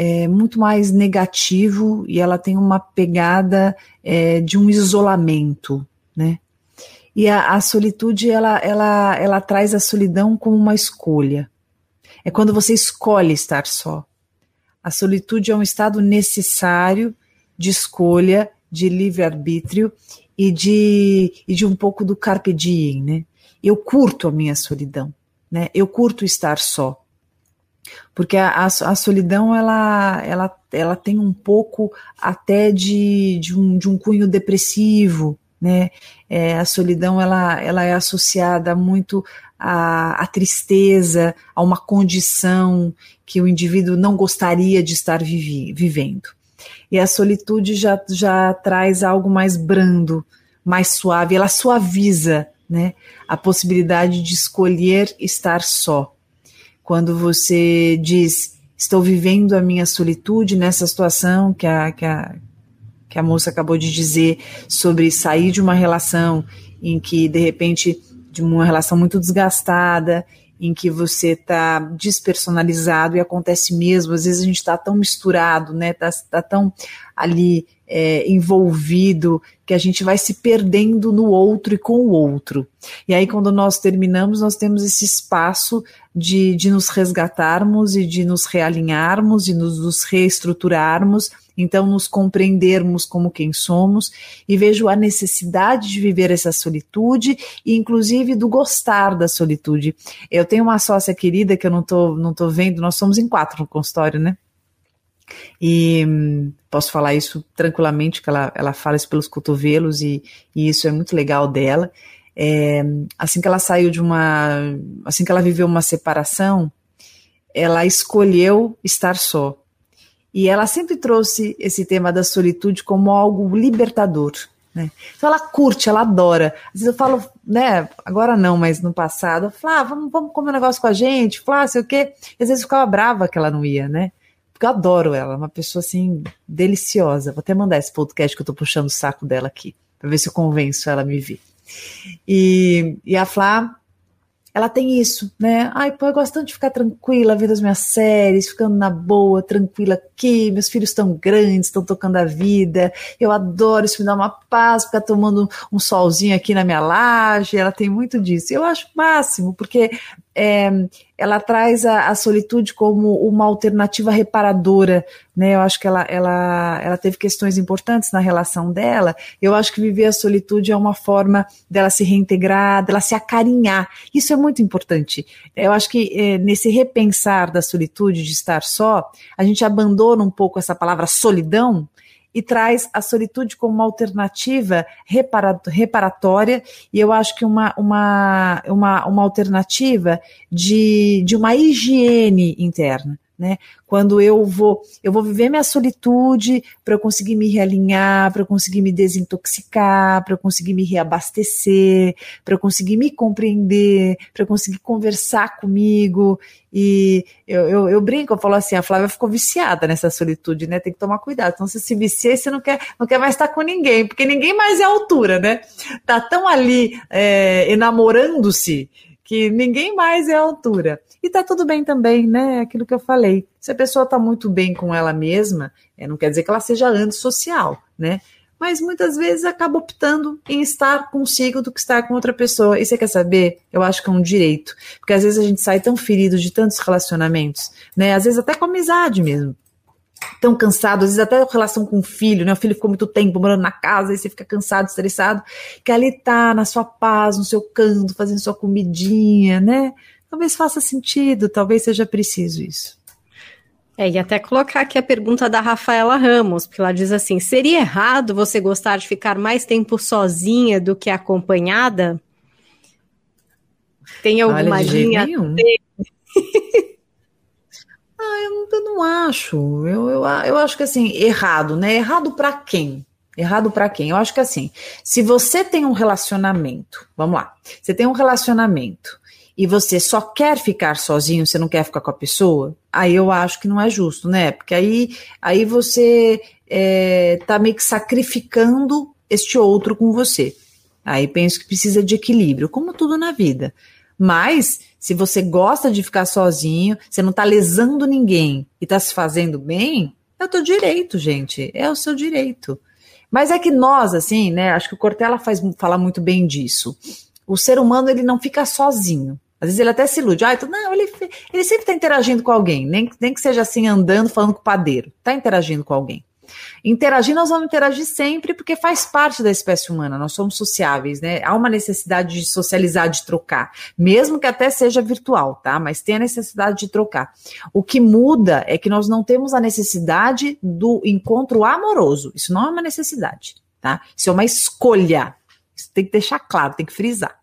é, muito mais negativo e ela tem uma pegada é, de um isolamento, né? E a, a, solitude ela, ela, ela traz a solidão como uma escolha. É quando você escolhe estar só. A solitude é um estado necessário de escolha, de livre-arbítrio e de, e de um pouco do carpe diem, né? Eu curto a minha solidão, né? Eu curto estar só. Porque a, a, a solidão, ela, ela, ela tem um pouco até de, de, um, de um cunho depressivo, né? É, a solidão, ela, ela é associada muito à, à tristeza, a uma condição que o indivíduo não gostaria de estar vivi, vivendo. E a solitude já, já traz algo mais brando, mais suave, ela suaviza né, a possibilidade de escolher estar só. Quando você diz, estou vivendo a minha solitude nessa situação que a, que a, que a moça acabou de dizer sobre sair de uma relação em que, de repente, de uma relação muito desgastada em que você está despersonalizado e acontece mesmo, às vezes a gente está tão misturado, né? Tá, tá tão ali é, envolvido que a gente vai se perdendo no outro e com o outro. E aí, quando nós terminamos, nós temos esse espaço de, de nos resgatarmos e de nos realinharmos e nos, nos reestruturarmos então nos compreendermos como quem somos e vejo a necessidade de viver essa solitude e inclusive do gostar da solitude. Eu tenho uma sócia querida que eu não tô, não tô vendo, nós somos em quatro no consultório, né? E posso falar isso tranquilamente, que ela, ela fala isso pelos cotovelos e, e isso é muito legal dela. É, assim que ela saiu de uma. Assim que ela viveu uma separação, ela escolheu estar só. E ela sempre trouxe esse tema da solitude como algo libertador. Né? Então ela curte, ela adora. Às vezes eu falo, né, agora não, mas no passado, eu falo, ah, vamos, vamos comer um negócio com a gente, falo, ah, sei o quê. E às vezes eu ficava brava que ela não ia, né? Eu adoro ela, uma pessoa assim, deliciosa. Vou até mandar esse podcast que eu tô puxando o saco dela aqui, para ver se eu convenço ela a me ver. E, e a Flá ela tem isso, né? Ai, pô, eu gosto tanto de ficar tranquila, vendo as minhas séries, ficando na boa, tranquila aqui, meus filhos estão grandes, estão tocando a vida, eu adoro, isso me dá uma paz, ficar tomando um solzinho aqui na minha laje, ela tem muito disso. Eu acho máximo, porque é, ela traz a, a, solitude como uma alternativa reparadora, né? Eu acho que ela, ela, ela teve questões importantes na relação dela. Eu acho que viver a solitude é uma forma dela se reintegrar, dela se acarinhar. Isso é muito importante. Eu acho que é, nesse repensar da solitude, de estar só, a gente abandona um pouco essa palavra solidão e traz a solitude como uma alternativa reparatória, e eu acho que uma, uma, uma, uma alternativa de, de uma higiene interna né? Quando eu vou, eu vou viver minha solitude para eu conseguir me realinhar, para eu conseguir me desintoxicar, para eu conseguir me reabastecer, para eu conseguir me compreender, para eu conseguir conversar comigo. E eu, eu, eu, brinco, eu falo assim, a Flávia ficou viciada nessa solitude, né? Tem que tomar cuidado. Então, você se vicia, você não quer, não quer mais estar com ninguém, porque ninguém mais é altura, né? Tá tão ali é, enamorando-se que ninguém mais é a altura. E tá tudo bem também, né? Aquilo que eu falei. Se a pessoa tá muito bem com ela mesma, é, não quer dizer que ela seja antissocial, né? Mas muitas vezes acaba optando em estar consigo do que estar com outra pessoa. E você quer saber? Eu acho que é um direito. Porque às vezes a gente sai tão ferido de tantos relacionamentos, né? Às vezes até com amizade mesmo tão cansado, às vezes até relação com o filho, né? O filho ficou muito tempo morando na casa, e você fica cansado, estressado, que ali tá na sua paz, no seu canto, fazendo sua comidinha, né? Talvez faça sentido, talvez seja preciso isso. É, e até colocar aqui a pergunta da Rafaela Ramos, porque ela diz assim: seria errado você gostar de ficar mais tempo sozinha do que acompanhada? Tem alguma Olha, linha? Ah, eu não, eu não acho. Eu, eu, eu acho que assim, errado, né? Errado para quem? Errado para quem? Eu acho que assim, se você tem um relacionamento, vamos lá, você tem um relacionamento e você só quer ficar sozinho, você não quer ficar com a pessoa, aí eu acho que não é justo, né? Porque aí, aí você é, tá meio que sacrificando este outro com você. Aí penso que precisa de equilíbrio, como tudo na vida. Mas Se você gosta de ficar sozinho, você não está lesando ninguém e está se fazendo bem, é o teu direito, gente. É o seu direito. Mas é que nós, assim, né? Acho que o Cortella faz fala muito bem disso. O ser humano ele não fica sozinho. Às vezes ele até se ilude. Ah, então, não, ele, ele sempre está interagindo com alguém, nem, nem que seja assim andando, falando com o padeiro. Está interagindo com alguém. Interagir, nós vamos interagir sempre porque faz parte da espécie humana, nós somos sociáveis, né? Há uma necessidade de socializar, de trocar, mesmo que até seja virtual, tá? Mas tem a necessidade de trocar. O que muda é que nós não temos a necessidade do encontro amoroso. Isso não é uma necessidade, tá? Isso é uma escolha. Isso tem que deixar claro, tem que frisar.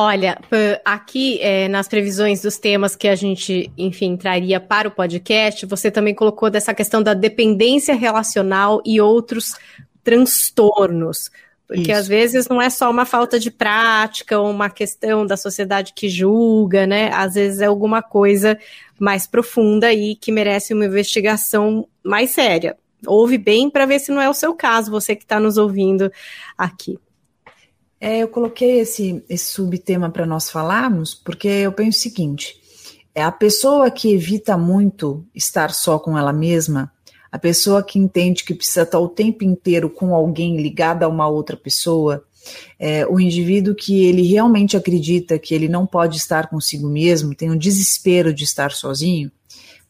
Olha, aqui é, nas previsões dos temas que a gente, enfim, traria para o podcast, você também colocou dessa questão da dependência relacional e outros transtornos. Porque Isso. às vezes não é só uma falta de prática ou uma questão da sociedade que julga, né? Às vezes é alguma coisa mais profunda e que merece uma investigação mais séria. Ouve bem para ver se não é o seu caso, você que está nos ouvindo aqui. É, eu coloquei esse, esse subtema para nós falarmos, porque eu penso o seguinte: é a pessoa que evita muito estar só com ela mesma, a pessoa que entende que precisa estar o tempo inteiro com alguém ligado a uma outra pessoa, é, o indivíduo que ele realmente acredita que ele não pode estar consigo mesmo, tem um desespero de estar sozinho,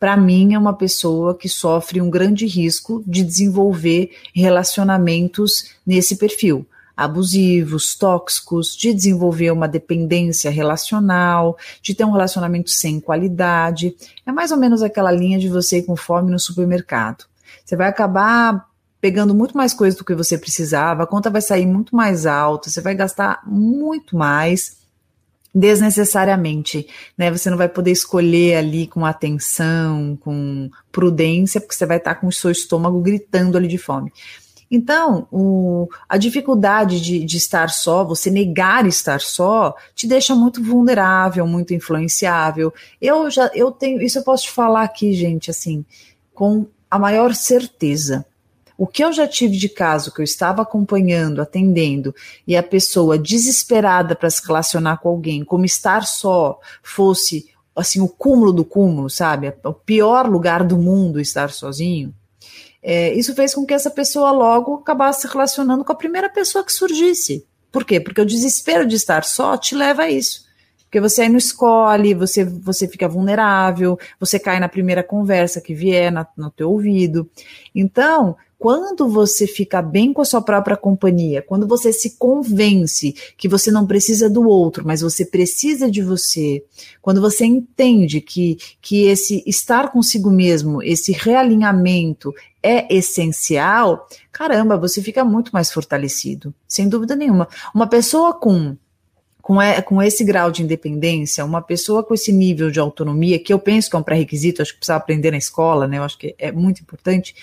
para mim é uma pessoa que sofre um grande risco de desenvolver relacionamentos nesse perfil abusivos, tóxicos, de desenvolver uma dependência relacional, de ter um relacionamento sem qualidade. É mais ou menos aquela linha de você ir com fome no supermercado. Você vai acabar pegando muito mais coisas do que você precisava, a conta vai sair muito mais alta, você vai gastar muito mais desnecessariamente, né? Você não vai poder escolher ali com atenção, com prudência, porque você vai estar com o seu estômago gritando ali de fome. Então, o, a dificuldade de, de, estar só, você negar estar só, te deixa muito vulnerável, muito influenciável. Eu já, eu tenho, isso eu posso te falar aqui, gente, assim, com a maior certeza. O que eu já tive de caso que eu estava acompanhando, atendendo, e a pessoa desesperada para se relacionar com alguém, como estar só fosse assim o cúmulo do cúmulo, sabe? O pior lugar do mundo estar sozinho é, isso fez com que essa pessoa logo acabasse se relacionando com a primeira pessoa que surgisse. Por quê? Porque o desespero de estar só te leva a isso. Porque você aí não escolhe, você, você fica vulnerável, você cai na primeira conversa que vier na, no teu ouvido. Então, quando você fica bem com a sua própria companhia, quando você se convence que você não precisa do outro, mas você precisa de você, quando você entende que, que esse estar consigo mesmo, esse realinhamento é essencial, caramba, você fica muito mais fortalecido, sem dúvida nenhuma. Uma pessoa com com, com esse grau de independência, uma pessoa com esse nível de autonomia, que eu penso que é um pré-requisito, acho que precisa aprender na escola, né? Eu acho que é muito importante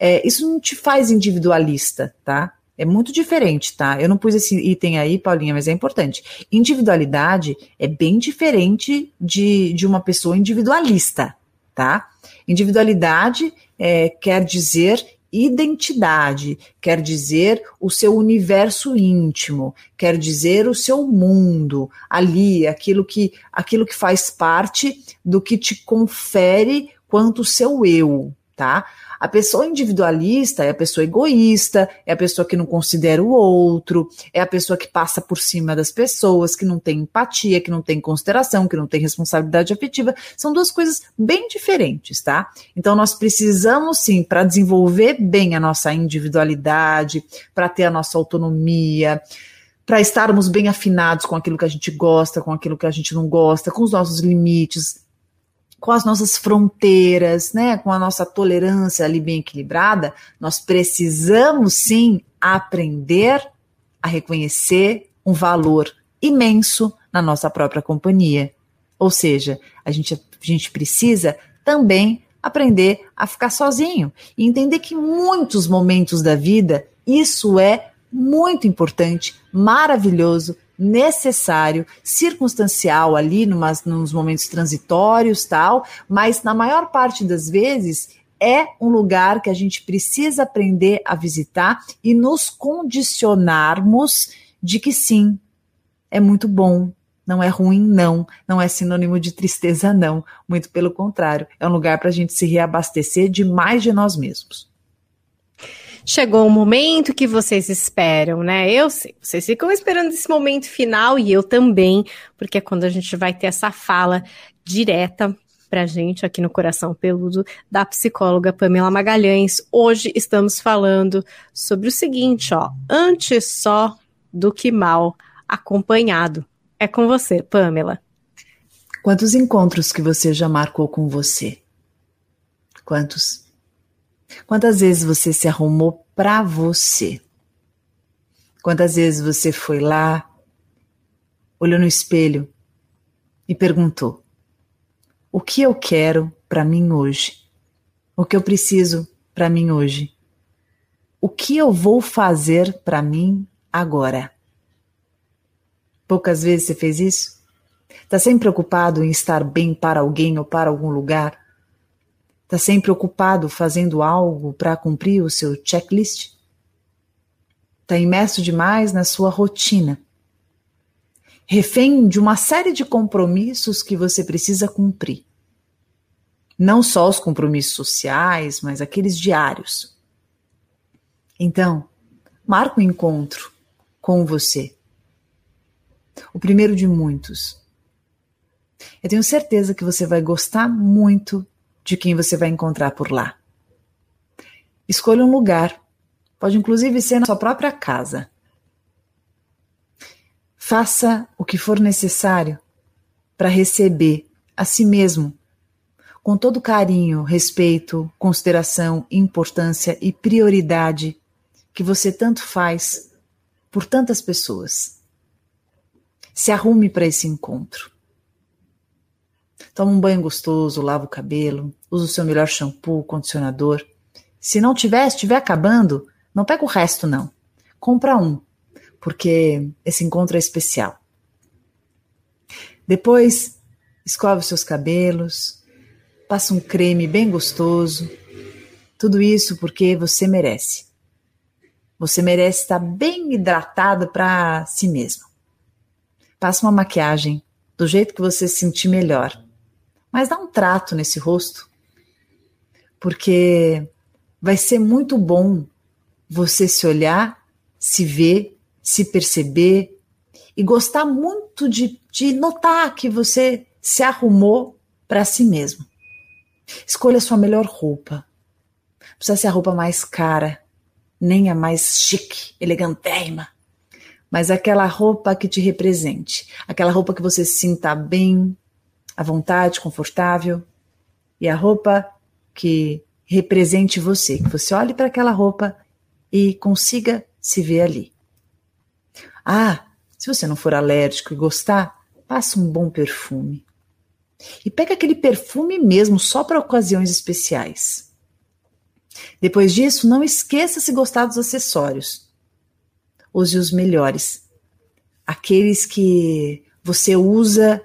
é, isso não te faz individualista, tá? É muito diferente, tá? Eu não pus esse item aí, Paulinha, mas é importante. Individualidade é bem diferente de, de uma pessoa individualista, tá? Individualidade é, quer dizer identidade, quer dizer o seu universo íntimo, quer dizer o seu mundo, ali, aquilo que, aquilo que faz parte do que te confere quanto seu eu, tá? A pessoa individualista é a pessoa egoísta, é a pessoa que não considera o outro, é a pessoa que passa por cima das pessoas, que não tem empatia, que não tem consideração, que não tem responsabilidade afetiva. São duas coisas bem diferentes, tá? Então nós precisamos sim, para desenvolver bem a nossa individualidade, para ter a nossa autonomia, para estarmos bem afinados com aquilo que a gente gosta, com aquilo que a gente não gosta, com os nossos limites, com as nossas fronteiras, né, com a nossa tolerância ali bem equilibrada, nós precisamos sim aprender a reconhecer um valor imenso na nossa própria companhia. Ou seja, a gente, a gente precisa também aprender a ficar sozinho e entender que em muitos momentos da vida isso é muito importante, maravilhoso, necessário, circunstancial ali, numas, nos momentos transitórios, tal, mas na maior parte das vezes é um lugar que a gente precisa aprender a visitar e nos condicionarmos de que sim, é muito bom, Não é ruim, não. Não é sinônimo de tristeza, não. Muito pelo contrário, é um lugar para a gente se reabastecer de mais de nós mesmos. Chegou o momento que vocês esperam, né? Eu sei, vocês ficam esperando esse momento final e eu também, porque é quando a gente vai ter essa fala direta pra gente aqui no Coração Peludo da psicóloga Pamela Magalhães. Hoje estamos falando sobre o seguinte, ó, antes só do que mal acompanhado. É com você, Pamela. Quantos encontros que você já marcou com você? Quantos? Quantas vezes você se arrumou para você? Quantas vezes você foi lá, olhou no espelho e perguntou: O que eu quero para mim hoje? O que eu preciso para mim hoje? O que eu vou fazer para mim agora? Poucas vezes você fez isso? Está sempre preocupado em estar bem para alguém ou para algum lugar? Está sempre ocupado fazendo algo para cumprir o seu checklist? Está imerso demais na sua rotina? Refém de uma série de compromissos que você precisa cumprir. Não só os compromissos sociais, mas aqueles diários. Então, marca o um encontro com você. O primeiro de muitos. Eu tenho certeza que você vai gostar muito de quem você vai encontrar por lá. Escolha um lugar, pode inclusive ser na sua própria casa. Faça o que for necessário para receber a si mesmo, com todo carinho, respeito, consideração, importância e prioridade que você tanto faz por tantas pessoas. Se arrume para esse encontro. Toma um banho gostoso, lava o cabelo, usa o seu melhor shampoo, condicionador. Se não tiver, estiver acabando, não pega o resto não. Compra um, porque esse encontro é especial. Depois, escove os seus cabelos, passa um creme bem gostoso. Tudo isso porque você merece. Você merece estar bem hidratado para si mesmo. Passa uma maquiagem do jeito que você se sentir melhor mas dá um trato nesse rosto, porque vai ser muito bom você se olhar, se ver, se perceber e gostar muito de, de notar que você se arrumou para si mesmo. Escolha a sua melhor roupa. Não precisa ser a roupa mais cara, nem a mais chique, elegantérrima, mas aquela roupa que te represente, aquela roupa que você se sinta bem, à vontade, confortável, e a roupa que represente você, que você olhe para aquela roupa e consiga se ver ali. Ah, se você não for alérgico e gostar, passa um bom perfume. E pega aquele perfume mesmo só para ocasiões especiais. Depois disso, não esqueça se gostar dos acessórios. Use os melhores. Aqueles que você usa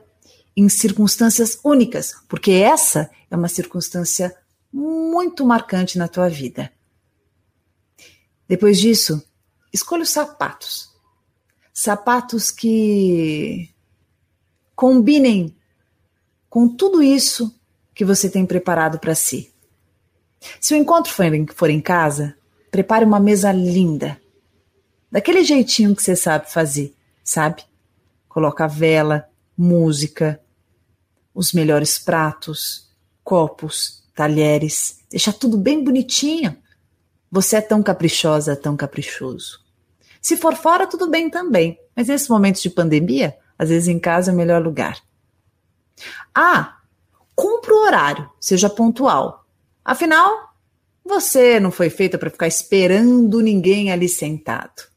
em circunstâncias únicas, porque essa é uma circunstância muito marcante na tua vida. Depois disso, escolha os sapatos. Sapatos que combinem com tudo isso que você tem preparado para si. Se o encontro for em, for em casa, prepare uma mesa linda, daquele jeitinho que você sabe fazer, sabe? Coloca vela, música, os melhores pratos, copos, talheres, deixa tudo bem bonitinho. Você é tão caprichosa, tão caprichoso. Se for fora, tudo bem também, mas nesses momentos de pandemia, às vezes em casa é o melhor lugar. Ah, cumpra o horário, seja pontual. Afinal, você não foi feita para ficar esperando ninguém ali sentado.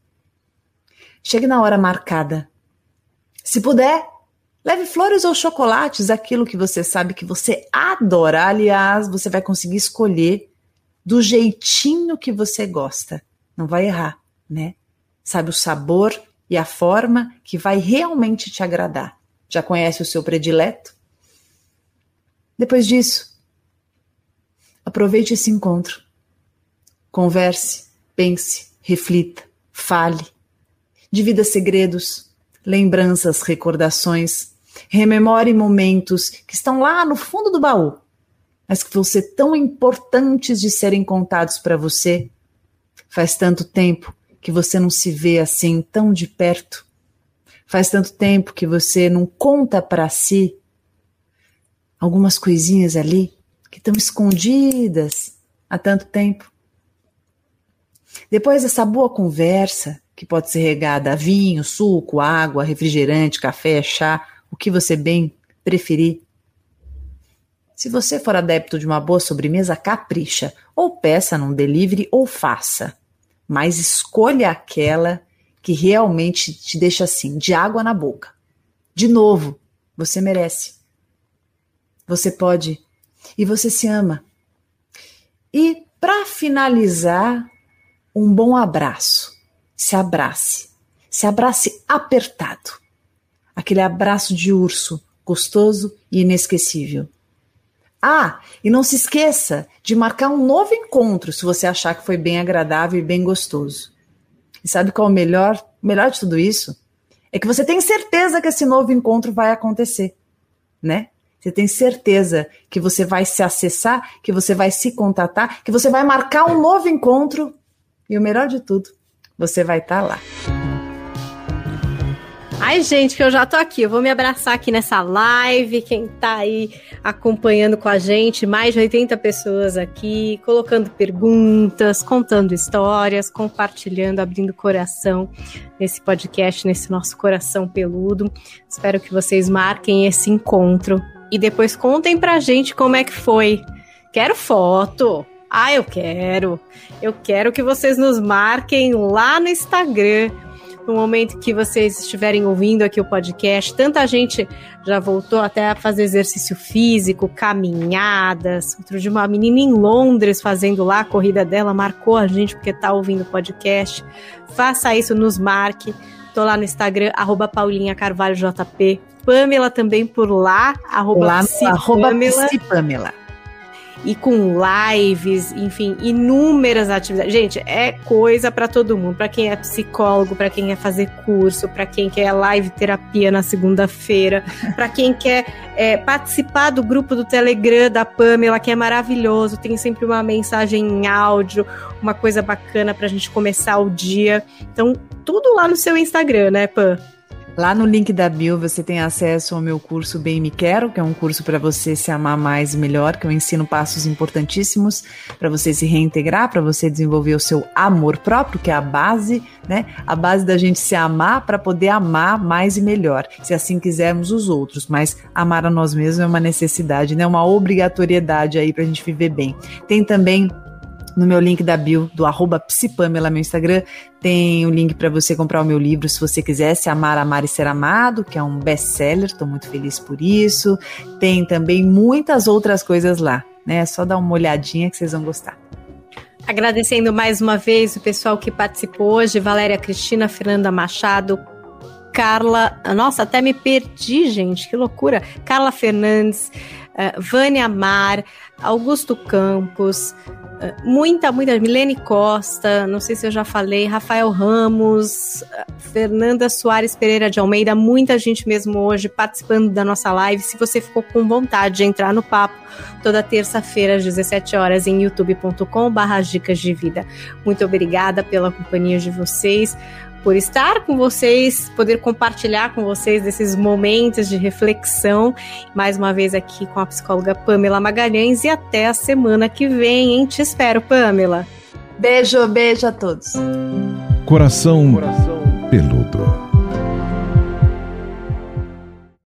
Chegue na hora marcada. Se puder, Leve flores ou chocolates, aquilo que você sabe que você adora. Aliás, você vai conseguir escolher do jeitinho que você gosta. Não vai errar, né? Sabe o sabor e a forma que vai realmente te agradar. Já conhece o seu predileto? Depois disso, aproveite esse encontro. Converse, pense, reflita, fale, divida segredos, lembranças, recordações. Rememore momentos que estão lá no fundo do baú, mas que vão ser tão importantes de serem contados para você. Faz tanto tempo que você não se vê assim tão de perto. Faz tanto tempo que você não conta para si algumas coisinhas ali que estão escondidas há tanto tempo. Depois dessa boa conversa, que pode ser regada a vinho, suco, água, refrigerante, café, chá, o que você bem preferir. Se você for adepto de uma boa sobremesa, capricha, ou peça num delivery ou faça. Mas escolha aquela que realmente te deixa assim, de água na boca. De novo, você merece. Você pode e você se ama. E para finalizar, um bom abraço. Se abrace. Se abrace apertado. Aquele abraço de urso, gostoso e inesquecível. Ah, e não se esqueça de marcar um novo encontro se você achar que foi bem agradável e bem gostoso. E sabe qual é o melhor? Melhor de tudo isso é que você tem certeza que esse novo encontro vai acontecer, né? Você tem certeza que você vai se acessar, que você vai se contatar, que você vai marcar um novo encontro e o melhor de tudo, você vai estar tá lá. Ai, gente, que eu já tô aqui. Eu vou me abraçar aqui nessa live. Quem tá aí acompanhando com a gente, mais de 80 pessoas aqui, colocando perguntas, contando histórias, compartilhando, abrindo coração nesse podcast, nesse nosso coração peludo. Espero que vocês marquem esse encontro e depois contem pra gente como é que foi. Quero foto. Ah, eu quero. Eu quero que vocês nos marquem lá no Instagram. No momento que vocês estiverem ouvindo aqui o podcast, tanta gente já voltou até a fazer exercício físico, caminhadas. Outro de uma menina em Londres fazendo lá a corrida dela, marcou a gente porque tá ouvindo o podcast. Faça isso, nos marque. Tô lá no Instagram, arroba Paulinha Carvalho JP. Pamela também por lá, arroba, lá Pamela e com lives, enfim, inúmeras atividades. Gente, é coisa para todo mundo, para quem é psicólogo, para quem quer fazer curso, para quem quer live terapia na segunda-feira, para quem quer é, participar do grupo do Telegram da Pamela, que é maravilhoso, tem sempre uma mensagem em áudio, uma coisa bacana pra gente começar o dia. Então, tudo lá no seu Instagram, né, Pam? Lá no link da bio você tem acesso ao meu curso Bem Me Quero, que é um curso para você se amar mais e melhor, que eu ensino passos importantíssimos para você se reintegrar, para você desenvolver o seu amor próprio, que é a base, né? A base da gente se amar para poder amar mais e melhor, se assim quisermos os outros, mas amar a nós mesmos é uma necessidade, né? Uma obrigatoriedade aí para a gente viver bem. Tem também no meu link da bio do arroba Psipamela, meu Instagram, tem o um link para você comprar o meu livro, se você quiser, Se Amar, Amar e Ser Amado, que é um best-seller, estou muito feliz por isso. Tem também muitas outras coisas lá, né? É só dar uma olhadinha que vocês vão gostar. Agradecendo mais uma vez o pessoal que participou hoje, Valéria Cristina, Fernanda Machado, Carla, nossa, até me perdi, gente, que loucura. Carla Fernandes, uh, Vânia Mar, Augusto Campos, muita, muita. Milene Costa, não sei se eu já falei, Rafael Ramos, Fernanda Soares Pereira de Almeida, muita gente mesmo hoje participando da nossa live. Se você ficou com vontade de entrar no papo, toda terça-feira às 17 horas em youtube.com/barra dicas de vida. Muito obrigada pela companhia de vocês por estar com vocês, poder compartilhar com vocês desses momentos de reflexão. Mais uma vez aqui com a psicóloga Pamela Magalhães e até a semana que vem, hein? Te espero, Pamela. Beijo, beijo a todos. Coração, Coração. peludo.